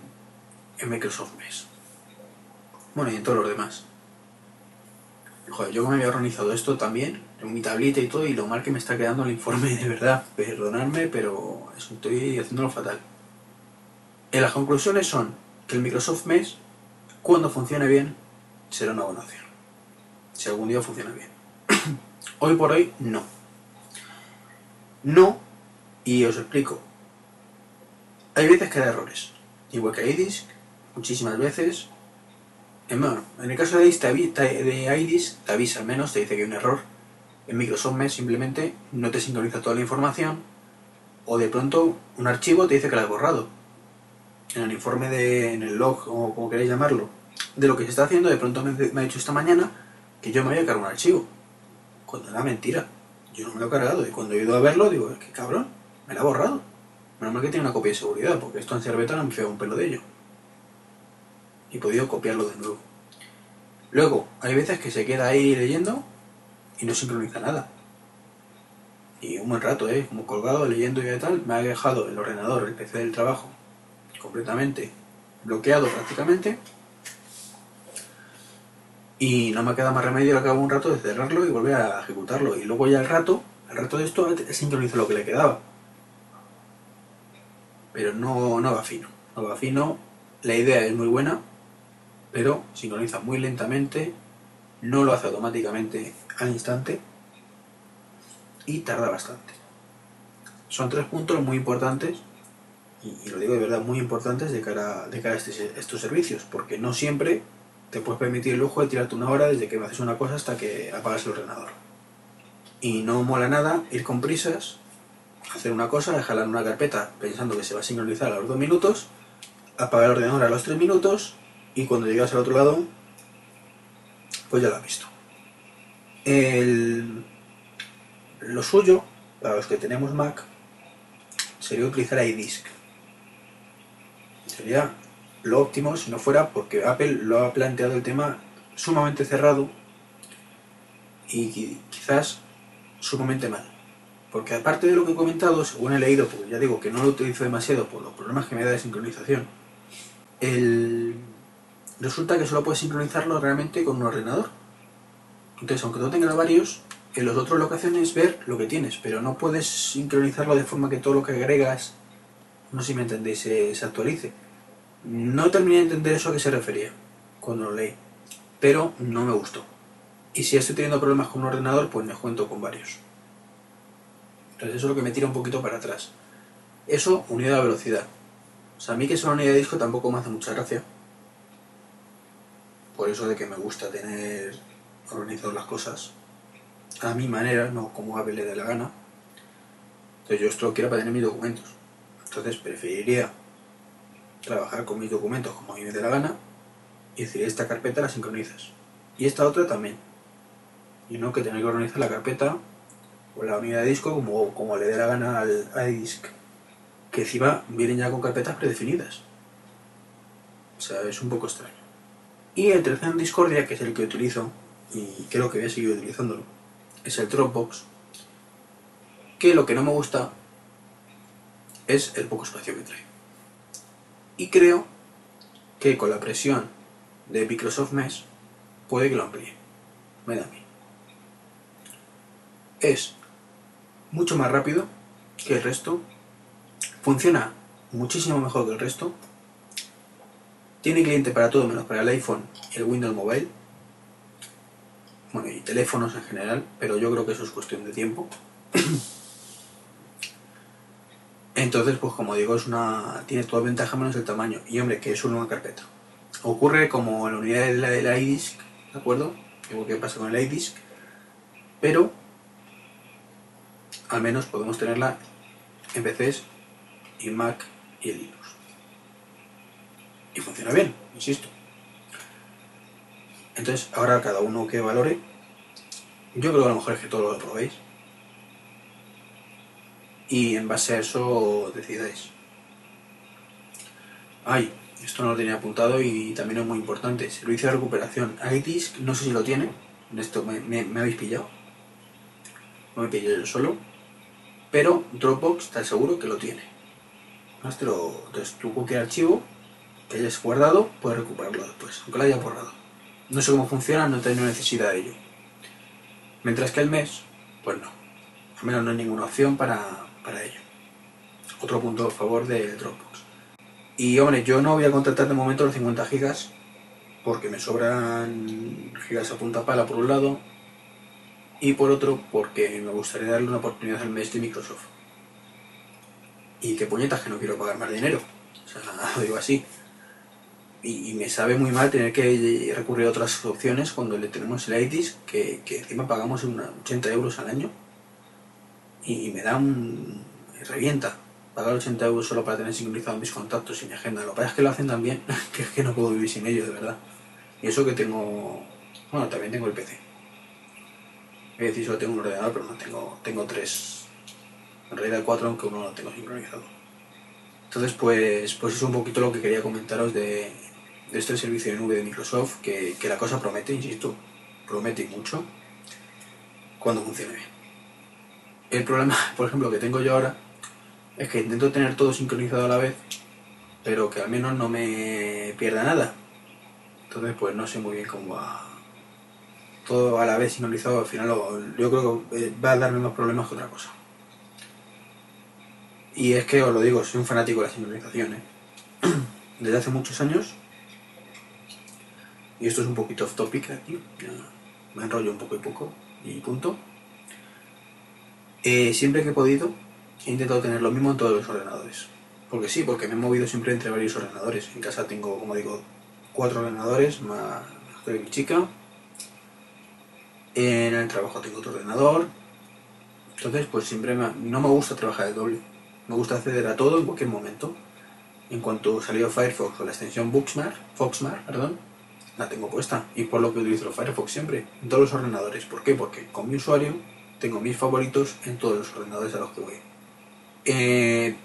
Microsoft Mesh. Bueno, y en todos los demás. Joder, yo me había organizado esto también, en mi tablita y todo, y lo mal que me está quedando el informe, de verdad, perdonadme, pero estoy haciéndolo fatal. Y las conclusiones son que el Microsoft Mesh, cuando funcione bien, será una buena opción. Si algún día funciona bien. hoy por hoy, no. No, y os explico. Hay veces que da errores. Igual que iDisk, muchísimas veces. En, el caso de iDisk, te avisa al menos, te dice que hay un error. En Microsoft Mesh simplemente no te sincroniza toda la información o de pronto un archivo te dice que lo has borrado. En el informe de, en el log o como queréis llamarlo, de lo que se está haciendo, de pronto me, ha dicho esta mañana que yo me había cargado un archivo. Cuando era mentira. Yo no me lo he cargado. Y cuando he ido a verlo, digo, es que cabrón, me lo ha borrado. Menos mal que tiene una copia de seguridad, porque esto en Cerveta no me feo un pelo de ello. Y he podido copiarlo de nuevo. Luego, hay veces que se queda ahí leyendo y no sincroniza nada. Y un buen rato, ¿eh? Como colgado, leyendo y tal, me ha dejado el ordenador, el PC del trabajo, completamente bloqueado prácticamente. Y no me queda más remedio al cabo un rato de cerrarlo y volver a ejecutarlo. Y luego ya al rato, al rato de esto, sincronizo lo que le quedaba. Pero no, no va fino. No va fino. La idea es muy buena, pero sincroniza muy lentamente. No lo hace automáticamente al instante. Y tarda bastante. Son tres puntos muy importantes y, lo digo de verdad muy importantes de cara, de cara a este, estos servicios, porque no siempre te puedes permitir el lujo de tirarte una hora desde que haces una cosa hasta que apagas el ordenador. Y no mola nada ir con prisas, hacer una cosa, en una carpeta pensando que se va a sincronizar a los dos minutos, apagar el ordenador a los tres minutos y cuando llegas al otro lado, pues ya lo has visto. lo suyo, para los que tenemos Mac, sería utilizar iDisk. Sería lo óptimo si no fuera porque Apple lo ha planteado el tema sumamente cerrado y quizás sumamente mal. Porque aparte de lo que he comentado, según he leído, porque ya digo que no lo utilizo demasiado por los problemas que me da de sincronización, resulta que solo puedes sincronizarlo realmente con un ordenador. Entonces, aunque no tengas varios, en los otros lo que hacen es ver lo que tienes, pero no puedes sincronizarlo de forma que todo lo que agregas, no sé si me entendéis, se actualice. No terminé de entender eso a qué se refería cuando lo leí, pero no me gustó. Y si estoy teniendo problemas con un ordenador, pues me cuento con varios. Entonces eso es lo que me tira un poquito para atrás. Eso unido a la velocidad. O sea, a mí que sea una unidad de disco tampoco me hace mucha gracia. Por eso de que me gusta tener organizadas las cosas a mi manera, no como Apple le dé la gana. Entonces yo esto lo quiero para tener mis documentos. Entonces preferiría trabajar con mis documentos como a mí me dé la gana y decir, esta carpeta la sincronizas. Y esta otra también. Y no que tener que organizar la carpeta o la unidad de disco como, como le dé la gana al iDisk. Que encima vienen ya con carpetas predefinidas. O sea, es un poco extraño. Y el tercer Discordia, que es el que utilizo, y creo que voy a seguir utilizándolo, es el Dropbox. Que lo que no me gusta es el poco espacio que trae. Y creo que con la presión de Microsoft Mesh puede que lo amplíe. Me da a mí. Es mucho más rápido que el resto. Funciona muchísimo mejor que el resto. Tiene cliente para todo menos para el iPhone y el Windows Mobile. Bueno, y teléfonos en general, pero yo creo que eso es cuestión de tiempo. Entonces, pues como digo, es una tiene toda ventaja menos el tamaño. Y hombre, que es una carpeta. Ocurre como en la unidad de la, de ¿de acuerdo? Igual que pasa con el iDisk. Pero, al menos podemos tenerla en PCs y Mac y en Linux. Y funciona bien, insisto. Entonces, ahora cada uno que valore, yo creo que a lo mejor es que todos lo probéis y en base a eso decidáis. Ay, esto no lo tenía apuntado y también es muy importante. Servicio de recuperación. iDisk, no sé si lo tiene. En esto me, habéis pillado. No me pillo yo solo. Pero Dropbox está seguro que lo tiene. Entonces tú cualquier archivo que hayas guardado puedes recuperarlo después, aunque lo hayas borrado. no sé cómo funciona, no tengo necesidad de ello. Mientras que el mes, pues no. Al menos no hay ninguna opción para, para ello. Otro punto a favor del Dropbox. Y hombre, yo no voy a contratar de momento los 50 gigas porque me sobran gigas a punta pala por un lado y por otro porque me gustaría darle una oportunidad al mes de Microsoft. Y qué puñetas que no quiero pagar más dinero. O sea, lo digo así. Y, me sabe muy mal tener que recurrir a otras opciones cuando le tenemos el ITIS, que, que encima pagamos unos 80 euros al año. Y, me da un... revienta pagar 80 euros solo para tener sincronizado mis contactos y mi agenda. Lo que pasa es que lo hacen también, que es que no puedo vivir sin ellos, de verdad. Y eso que tengo... Bueno, también tengo el PC. Es decir, solo tengo un ordenador, pero no tengo, tengo tres. En realidad cuatro, aunque uno no lo tengo sincronizado. Entonces, pues, pues es un poquito lo que quería comentaros de, de este servicio de nube de Microsoft, que, que la cosa promete, insisto, promete mucho, cuando funcione bien. El problema, por ejemplo, que tengo yo ahora, es que intento tener todo sincronizado a la vez, pero que al menos no me pierda nada. Entonces, pues no sé muy bien cómo va todo a la vez sincronizado. Al final, yo creo que eh, va a darme más problemas que otra cosa. Y es que os lo digo, soy un fanático de la sincronización. ¿eh? Desde hace muchos años, y esto es un poquito off topic aquí, me enrollo un poco y poco, y punto. Eh, siempre que he podido, he intentado tener lo mismo en todos los ordenadores. Porque sí, porque me he movido siempre entre varios ordenadores. En casa tengo, como digo, cuatro ordenadores más mi chica. En el trabajo tengo otro ordenador. Entonces, pues siempre me- no me gusta trabajar de doble. Me gusta acceder a todo en cualquier momento. En cuanto salió Firefox con la extensión Booksmart, Foxmart, perdón, la tengo puesta. Y por lo que utilizo Firefox siempre, en todos los ordenadores. ¿Por qué? Porque con mi usuario tengo mis favoritos en todos los ordenadores a los que voy. Eh,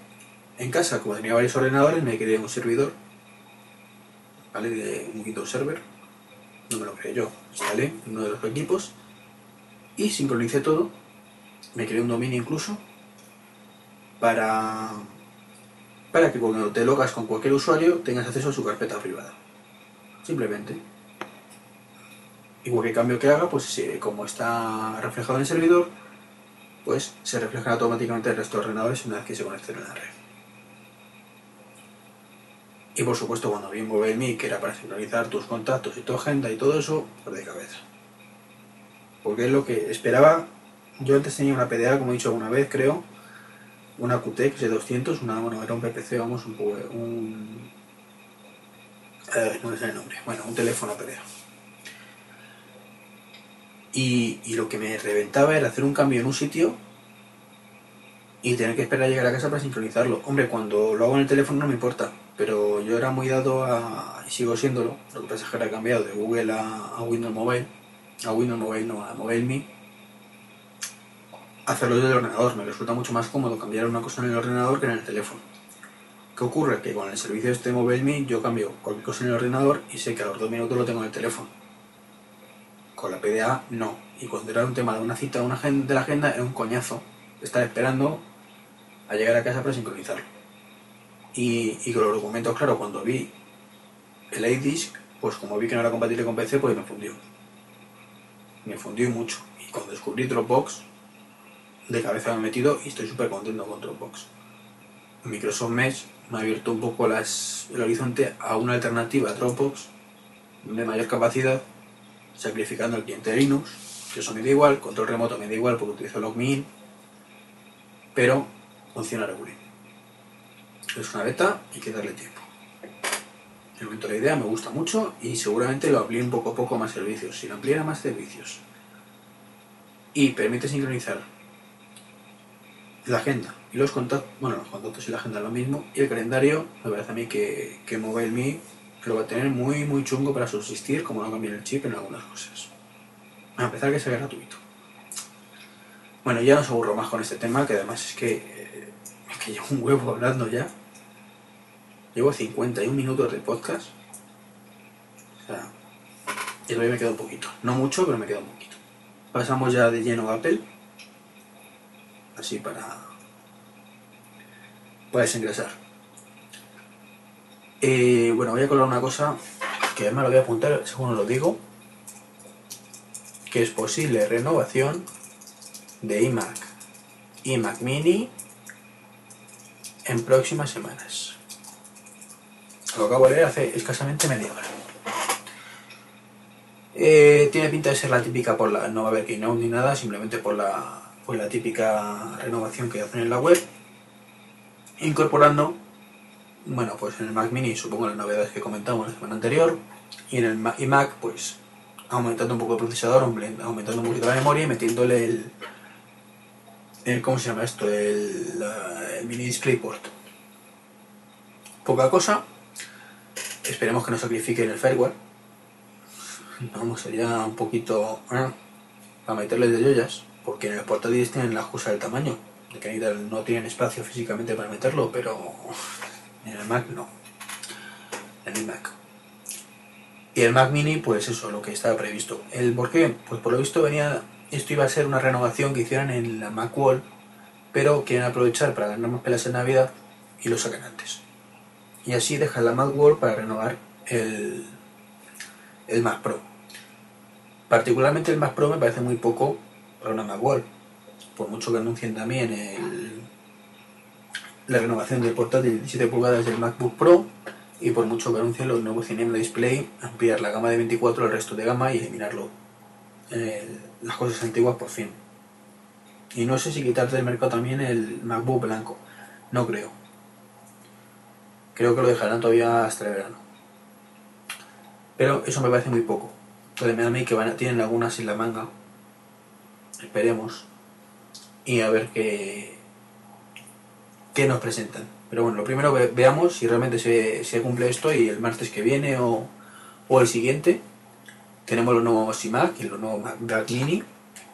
en casa, como tenía varios ordenadores, me creé un servidor, ¿vale? De un Windows Server. No me lo creé yo, instalé uno de los equipos y sincronicé todo. Me creé un dominio incluso para, para que cuando te logas con cualquier usuario tengas acceso a su carpeta privada. Simplemente. Y cualquier cambio que haga, pues como está reflejado en el servidor, pues se reflejan automáticamente el resto de ordenadores una vez que se conecten a la red. Y por supuesto cuando vi MobileMe, que era para sincronizar tus contactos y tu agenda y todo eso, pues de cabeza. Porque es lo que esperaba. Yo antes tenía una PDA, como he dicho alguna vez, creo, una QTEX de 200, una, bueno, era un PPC, vamos, un, un eh, no me sé el nombre, bueno, un teléfono PDA. Y, lo que me reventaba era hacer un cambio en un sitio y tener que esperar a llegar a casa para sincronizarlo. Hombre, cuando lo hago en el teléfono no me importa, pero yo era muy dado a, y sigo siéndolo, lo que pasa es que ahora he cambiado de Google a, Windows Mobile, a Windows Mobile no, a MobileMe, hacerlo desde el ordenador. Me resulta mucho más cómodo cambiar una cosa en el ordenador que en el teléfono. ¿Qué ocurre? Que con el servicio este MobileMe yo cambio cualquier cosa en el ordenador y sé que a los dos minutos lo tengo en el teléfono. Con la PDA no. Y cuando era un tema de una cita una agen- de la agenda era un coñazo estar esperando a llegar a casa para sincronizarlo. Y, y con los documentos, claro, cuando vi el iDisk, pues como vi que no era compatible con PC, pues me fundió. Me fundió mucho. Y cuando descubrí Dropbox, de cabeza me he metido y estoy súper contento con Dropbox. Microsoft Mesh me ha abierto un poco las, el horizonte a una alternativa a Dropbox de mayor capacidad, sacrificando el cliente de Linux, que eso me da igual, control remoto me da igual porque utilizo LogMeIn, pero funciona regular. Es una beta hay que darle tiempo. De momento la idea me gusta mucho y seguramente lo amplíe un poco poco más servicios. Si lo ampliara a más servicios y permite sincronizar la agenda y los contactos, bueno, los contactos y la agenda es lo mismo, y el calendario, me parece a mí que, que MobileMe lo va a tener muy, muy chungo para subsistir, como no cambiar el chip en algunas cosas. A empezar que sea gratuito. Bueno, ya no os aburro más con este tema, que además es que, eh, es que llevo un huevo hablando ya. Llevo 51 minutos de podcast. O sea, y todavía me queda un poquito. No mucho, pero me queda un poquito. Pasamos ya de lleno a Apple. Así para, para desengrasar. Eh, bueno, voy a colar una cosa que además lo voy a apuntar según lo digo. que es posible renovación de iMac, iMac Mini en próximas semanas. Lo acabo de leer hace escasamente media hora. Eh, tiene pinta de ser la típica por la. No va a haber keynote ni nada, simplemente por la, por la típica renovación que hacen en la web. Incorporando, bueno, pues en el Mac Mini supongo las novedades que comentamos la semana anterior. Y en el iMac, pues aumentando un poco el procesador, aumentando un poquito la memoria y metiéndole el. ¿Cómo se llama esto? El, mini DisplayPort. Poca cosa. Esperemos que no sacrifiquen el firewall vamos, sería un poquito ¿eh? para meterles de joyas, porque en el portátiles tienen la excusa del tamaño, de que no tienen espacio físicamente para meterlo, pero en el Mac no, en el Mac. Y el Mac Mini, pues eso, lo que estaba previsto. ¿El por qué? Pues por lo visto venía, esto iba a ser una renovación que hicieran en la Mac Wall, pero quieren aprovechar para ganar más pelas en Navidad y lo sacan antes. Y así dejan la Mac Wall para renovar el, el Mac Pro. Particularmente el Mac Pro me parece muy poco para una Macworld. Por mucho que anuncien también el, la renovación del portátil de 17 pulgadas del MacBook Pro y por mucho que anuncien los nuevos Cinema Display, ampliar la gama de 24 al resto de gama y eliminarlo. Eh, las cosas antiguas por fin. Y no sé si quitarte del mercado también el MacBook blanco. No creo. Creo que lo dejarán todavía hasta el verano. Pero eso me parece muy poco. Entonces me da a mí que van a, tienen algunas en la manga. Esperemos. Y a ver qué, qué nos presentan. Pero bueno, lo primero veamos si realmente se, se, cumple esto y el martes que viene o, o el siguiente tenemos los nuevos iMac y los nuevos Mac Mini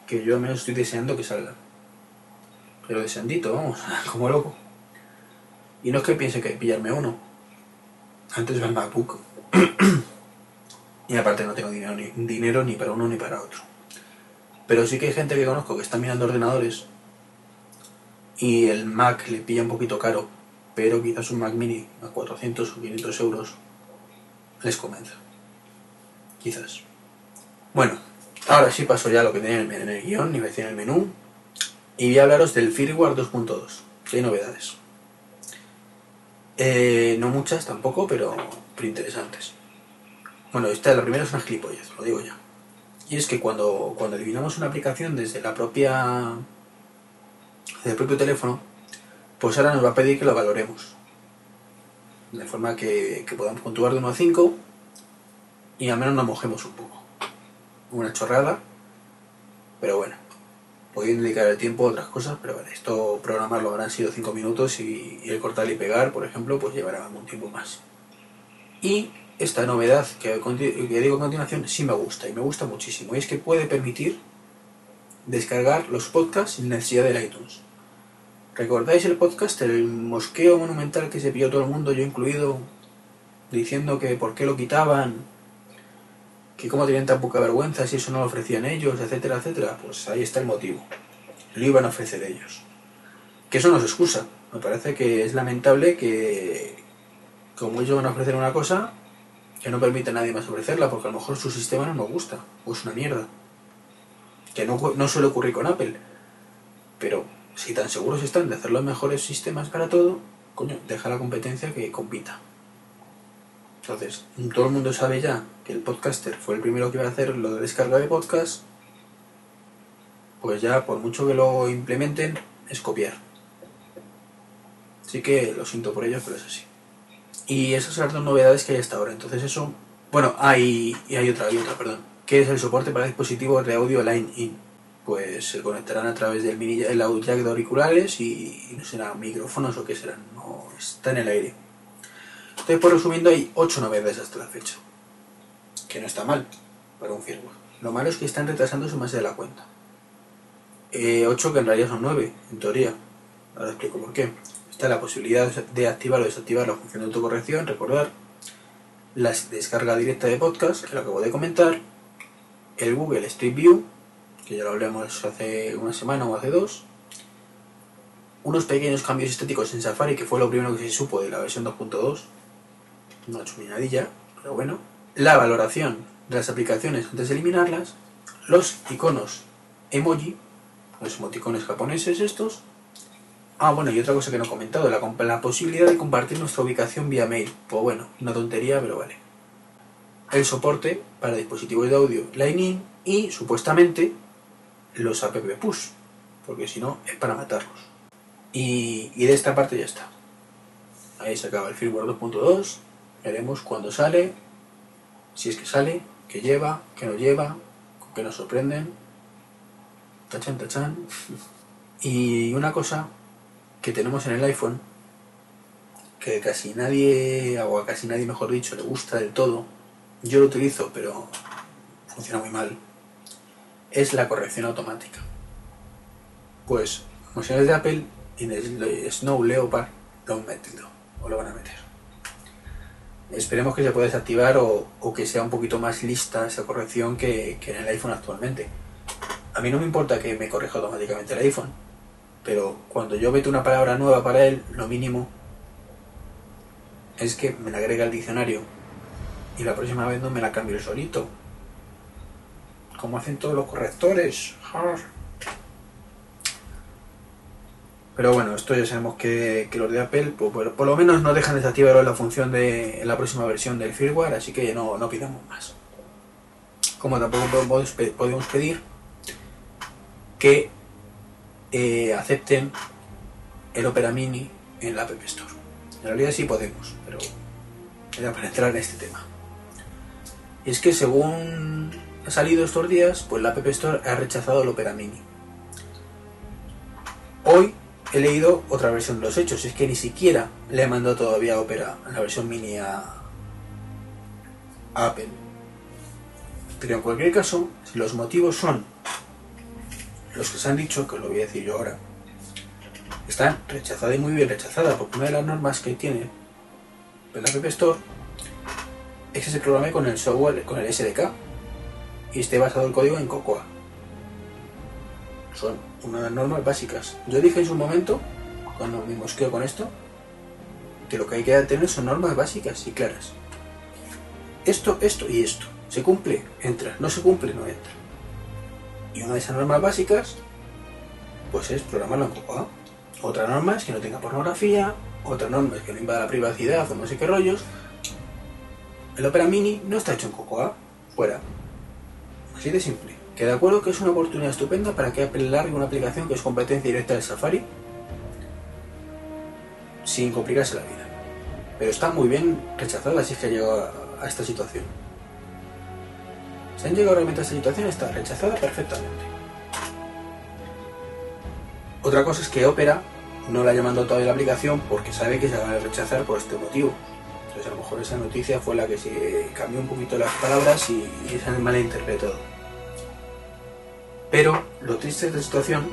que yo al menos estoy deseando que salgan. Pero deseandito, vamos, como loco. Y no es que piense que pillarme uno. Antes el MacBook. Y aparte no tengo dinero ni, dinero ni para uno ni para otro. Pero sí que hay gente que conozco que está mirando ordenadores y el Mac le pilla un poquito caro, pero quizás un Mac mini a 400 o 500 euros les convenza. Quizás. Bueno, ahora sí paso ya a lo que tenía en el, guion, ni en el menú, y voy a hablaros del firmware 2.2, que hay novedades. Eh, no muchas tampoco, pero, interesantes. Bueno, esta la primera es una gilipollez, lo digo ya. Y es que cuando, cuando eliminamos una aplicación desde la propia. Desde el propio teléfono, pues ahora nos va a pedir que la valoremos. De forma que, que podamos puntuar de 1 a 5 y al menos nos mojemos un poco. Una chorrada, pero bueno. Podéis dedicar el tiempo a otras cosas, pero bueno, esto programarlo habrán sido 5 minutos y, el cortar y pegar, por ejemplo, pues llevará algún tiempo más. Y esta novedad que, digo a continuación sí me gusta y me gusta muchísimo. Y es que puede permitir descargar los podcasts sin necesidad del iTunes. ¿Recordáis el podcast, el mosqueo monumental que se pilló todo el mundo, yo incluido, diciendo que por qué lo quitaban, que cómo tenían tan poca vergüenza si eso no lo ofrecían ellos, etcétera, etcétera? Pues ahí está el motivo. Lo iban a ofrecer ellos. Que eso no es excusa. Me parece que es lamentable que, como ellos van a ofrecer una cosa, que no permite a nadie más ofrecerla porque a lo mejor su sistema no nos gusta o es una mierda. Que no, no suele ocurrir con Apple. Pero si tan seguros están de hacer los mejores sistemas para todo, coño, deja la competencia que compita. Entonces, todo el mundo sabe ya que el podcaster fue el primero que iba a hacer lo de descarga de podcast, pues ya por mucho que lo implementen, es copiar. Así que lo siento por ello, pero es así. Y esas son las dos novedades que hay hasta ahora. Entonces eso... Bueno, hay, y hay otra, hay otra, perdón. ¿Qué es el soporte para dispositivos de audio line-in? Pues se conectarán a través del mini el audio jack de auriculares y, no serán micrófonos o qué serán. No, está en el aire. Entonces, por resumiendo, hay ocho novedades hasta la fecha. Que no está mal para un firmware. Lo malo es que están retrasándose más de la cuenta. Eh, 8 que en realidad son 9, en teoría. Ahora explico por qué está la posibilidad de activar o desactivar la función de autocorrección, recordar, la descarga directa de podcast, que lo acabo de comentar, el Google Street View, que ya lo hablamos hace una semana o hace dos, unos pequeños cambios estéticos en Safari, que fue lo primero que se supo de la versión 2.2, una chuminadilla, pero bueno, la valoración de las aplicaciones antes de eliminarlas, los iconos emoji, los emoticones japoneses estos. Ah, bueno, y otra cosa que no he comentado, la, la posibilidad de compartir nuestra ubicación vía mail. Pues bueno, una tontería, pero vale. El soporte para dispositivos de audio Lightning y supuestamente los app push, porque si no es para matarlos. Y, y de esta parte ya está. Ahí se acaba el firmware 2.2. Veremos cuándo sale, si es que sale, qué lleva, qué no lleva, con qué nos sorprenden. Tachan, tachan. Y una cosa que tenemos en el iPhone, que casi nadie, o a casi nadie mejor dicho, le gusta del todo, yo lo utilizo, pero funciona muy mal, es la corrección automática. Pues, funciones de Apple, en el Snow Leopard lo han metido, o lo van a meter. Esperemos que se pueda desactivar o, que sea un poquito más lista esa corrección que, que en el iPhone actualmente. A mí no me importa que me corrija automáticamente el iPhone, pero cuando yo meto una palabra nueva para él, lo mínimo es que me la agrega al diccionario y la próxima vez no me la cambio solito. Como hacen todos los correctores. Pero bueno, esto ya sabemos que, los de Apple, pues, por, lo menos no dejan desactivar la función de la próxima versión del firmware, así que no, no pidamos más. Como tampoco podemos pedir que eh, acepten el Opera Mini en la App Store. En realidad sí podemos, pero era para entrar en este tema. Es que según ha salido estos días, pues la App Store ha rechazado el Opera Mini. Hoy he leído otra versión de los hechos, es que ni siquiera le he mandado todavía Opera, la versión mini a, Apple. Pero en cualquier caso, si los motivos son los que se han dicho, que lo voy a decir yo ahora, están rechazadas y muy bien rechazadas, porque una de las normas que tiene el App Store es que se programe con el software, con el SDK, y esté basado el código en Cocoa. Son unas normas básicas. Yo dije en su momento, cuando me mosqueo con esto, que lo que hay que tener son normas básicas y claras. Esto, esto y esto. Se cumple, entra. No se cumple, no entra. Y una de esas normas básicas, pues es programarlo en Cocoa. Otra norma es que no tenga pornografía, otra norma es que no invada la privacidad o no sé qué rollos. El Opera Mini no está hecho en Cocoa, fuera. Así de simple. Que de acuerdo que es una oportunidad estupenda para que Apple largue una aplicación que es competencia directa del Safari sin complicarse la vida. Pero está muy bien rechazada si es que ha llegado a esta situación. Si han llegado realmente a esta situación, está rechazada perfectamente. Otra cosa es que Opera no la ha llamado todavía la aplicación porque sabe que se va a rechazar por este motivo. Entonces a lo mejor esa noticia fue la que se cambió un poquito las palabras y, y se han malinterpretado. Pero lo triste de esta situación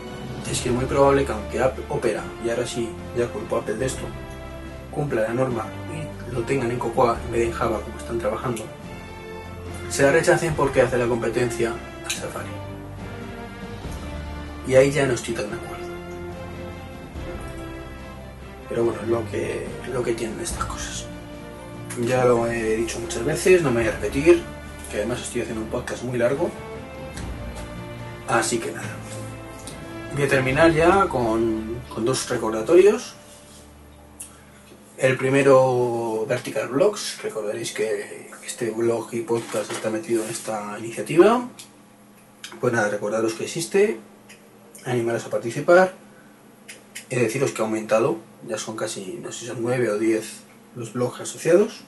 es que es muy probable que aunque Opera, y ahora sí, ya culpo a Apple de esto, cumpla la norma y lo tengan en Cocoa en vez de en Java como están trabajando, se la rechacen porque hace la competencia a Safari. Y ahí ya no estoy tan de acuerdo. Pero bueno, es lo que, lo que tienen estas cosas. Ya lo he dicho muchas veces, no me voy a repetir, que además estoy haciendo un podcast muy largo. Así que nada. Voy a terminar ya con, dos recordatorios. El primero, Vertical Blogs. Recordaréis que este blog y podcast está metido en esta iniciativa. Pues nada, recordaros que existe, animaros a participar. He deciros que ha aumentado, ya son casi, no sé si son 9 o 10 los blogs asociados.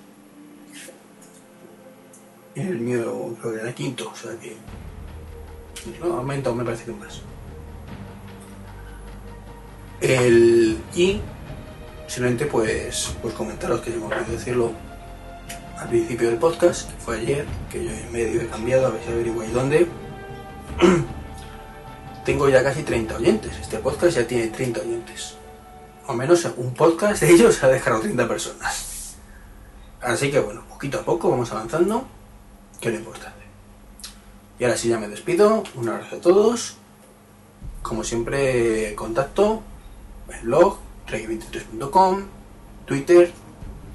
El mío creo que era quinto, o sea que no, ha aumentado, me parece que más. El, y simplemente pues, pues comentaros que se me decirlo al principio del podcast, que fue ayer, que yo en medio he cambiado, a ver si averiguáis dónde. Tengo ya casi 30 oyentes. Este podcast ya tiene 30 oyentes. O menos un podcast de ellos ha dejado 30 personas. Así que bueno, poquito a poco vamos avanzando, que es lo importante. Y ahora sí ya me despido. Un abrazo a todos. Como siempre, contacto en blog, rey23.com, Twitter,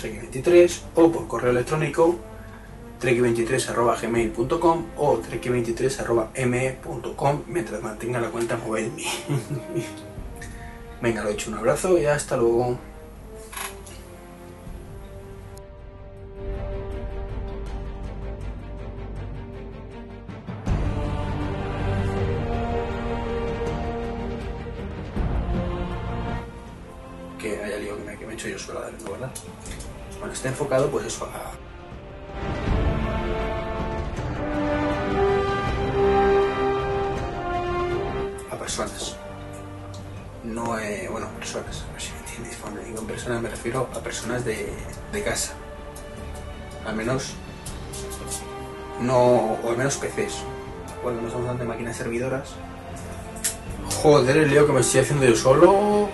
23 o por correo electrónico trek23.gmail.com o trek23.me.com mientras mantenga la cuenta móvil Venga, lo he hecho, un abrazo y hasta luego. que haya lío que me, que me he hecho yo solo adentro, ¿verdad? Bueno, está enfocado pues eso me refiero a personas de, de casa. Al menos, no, o al menos PCs. Cuando no estamos hablando de máquinas servidoras. Joder, el lío que me estoy haciendo yo solo.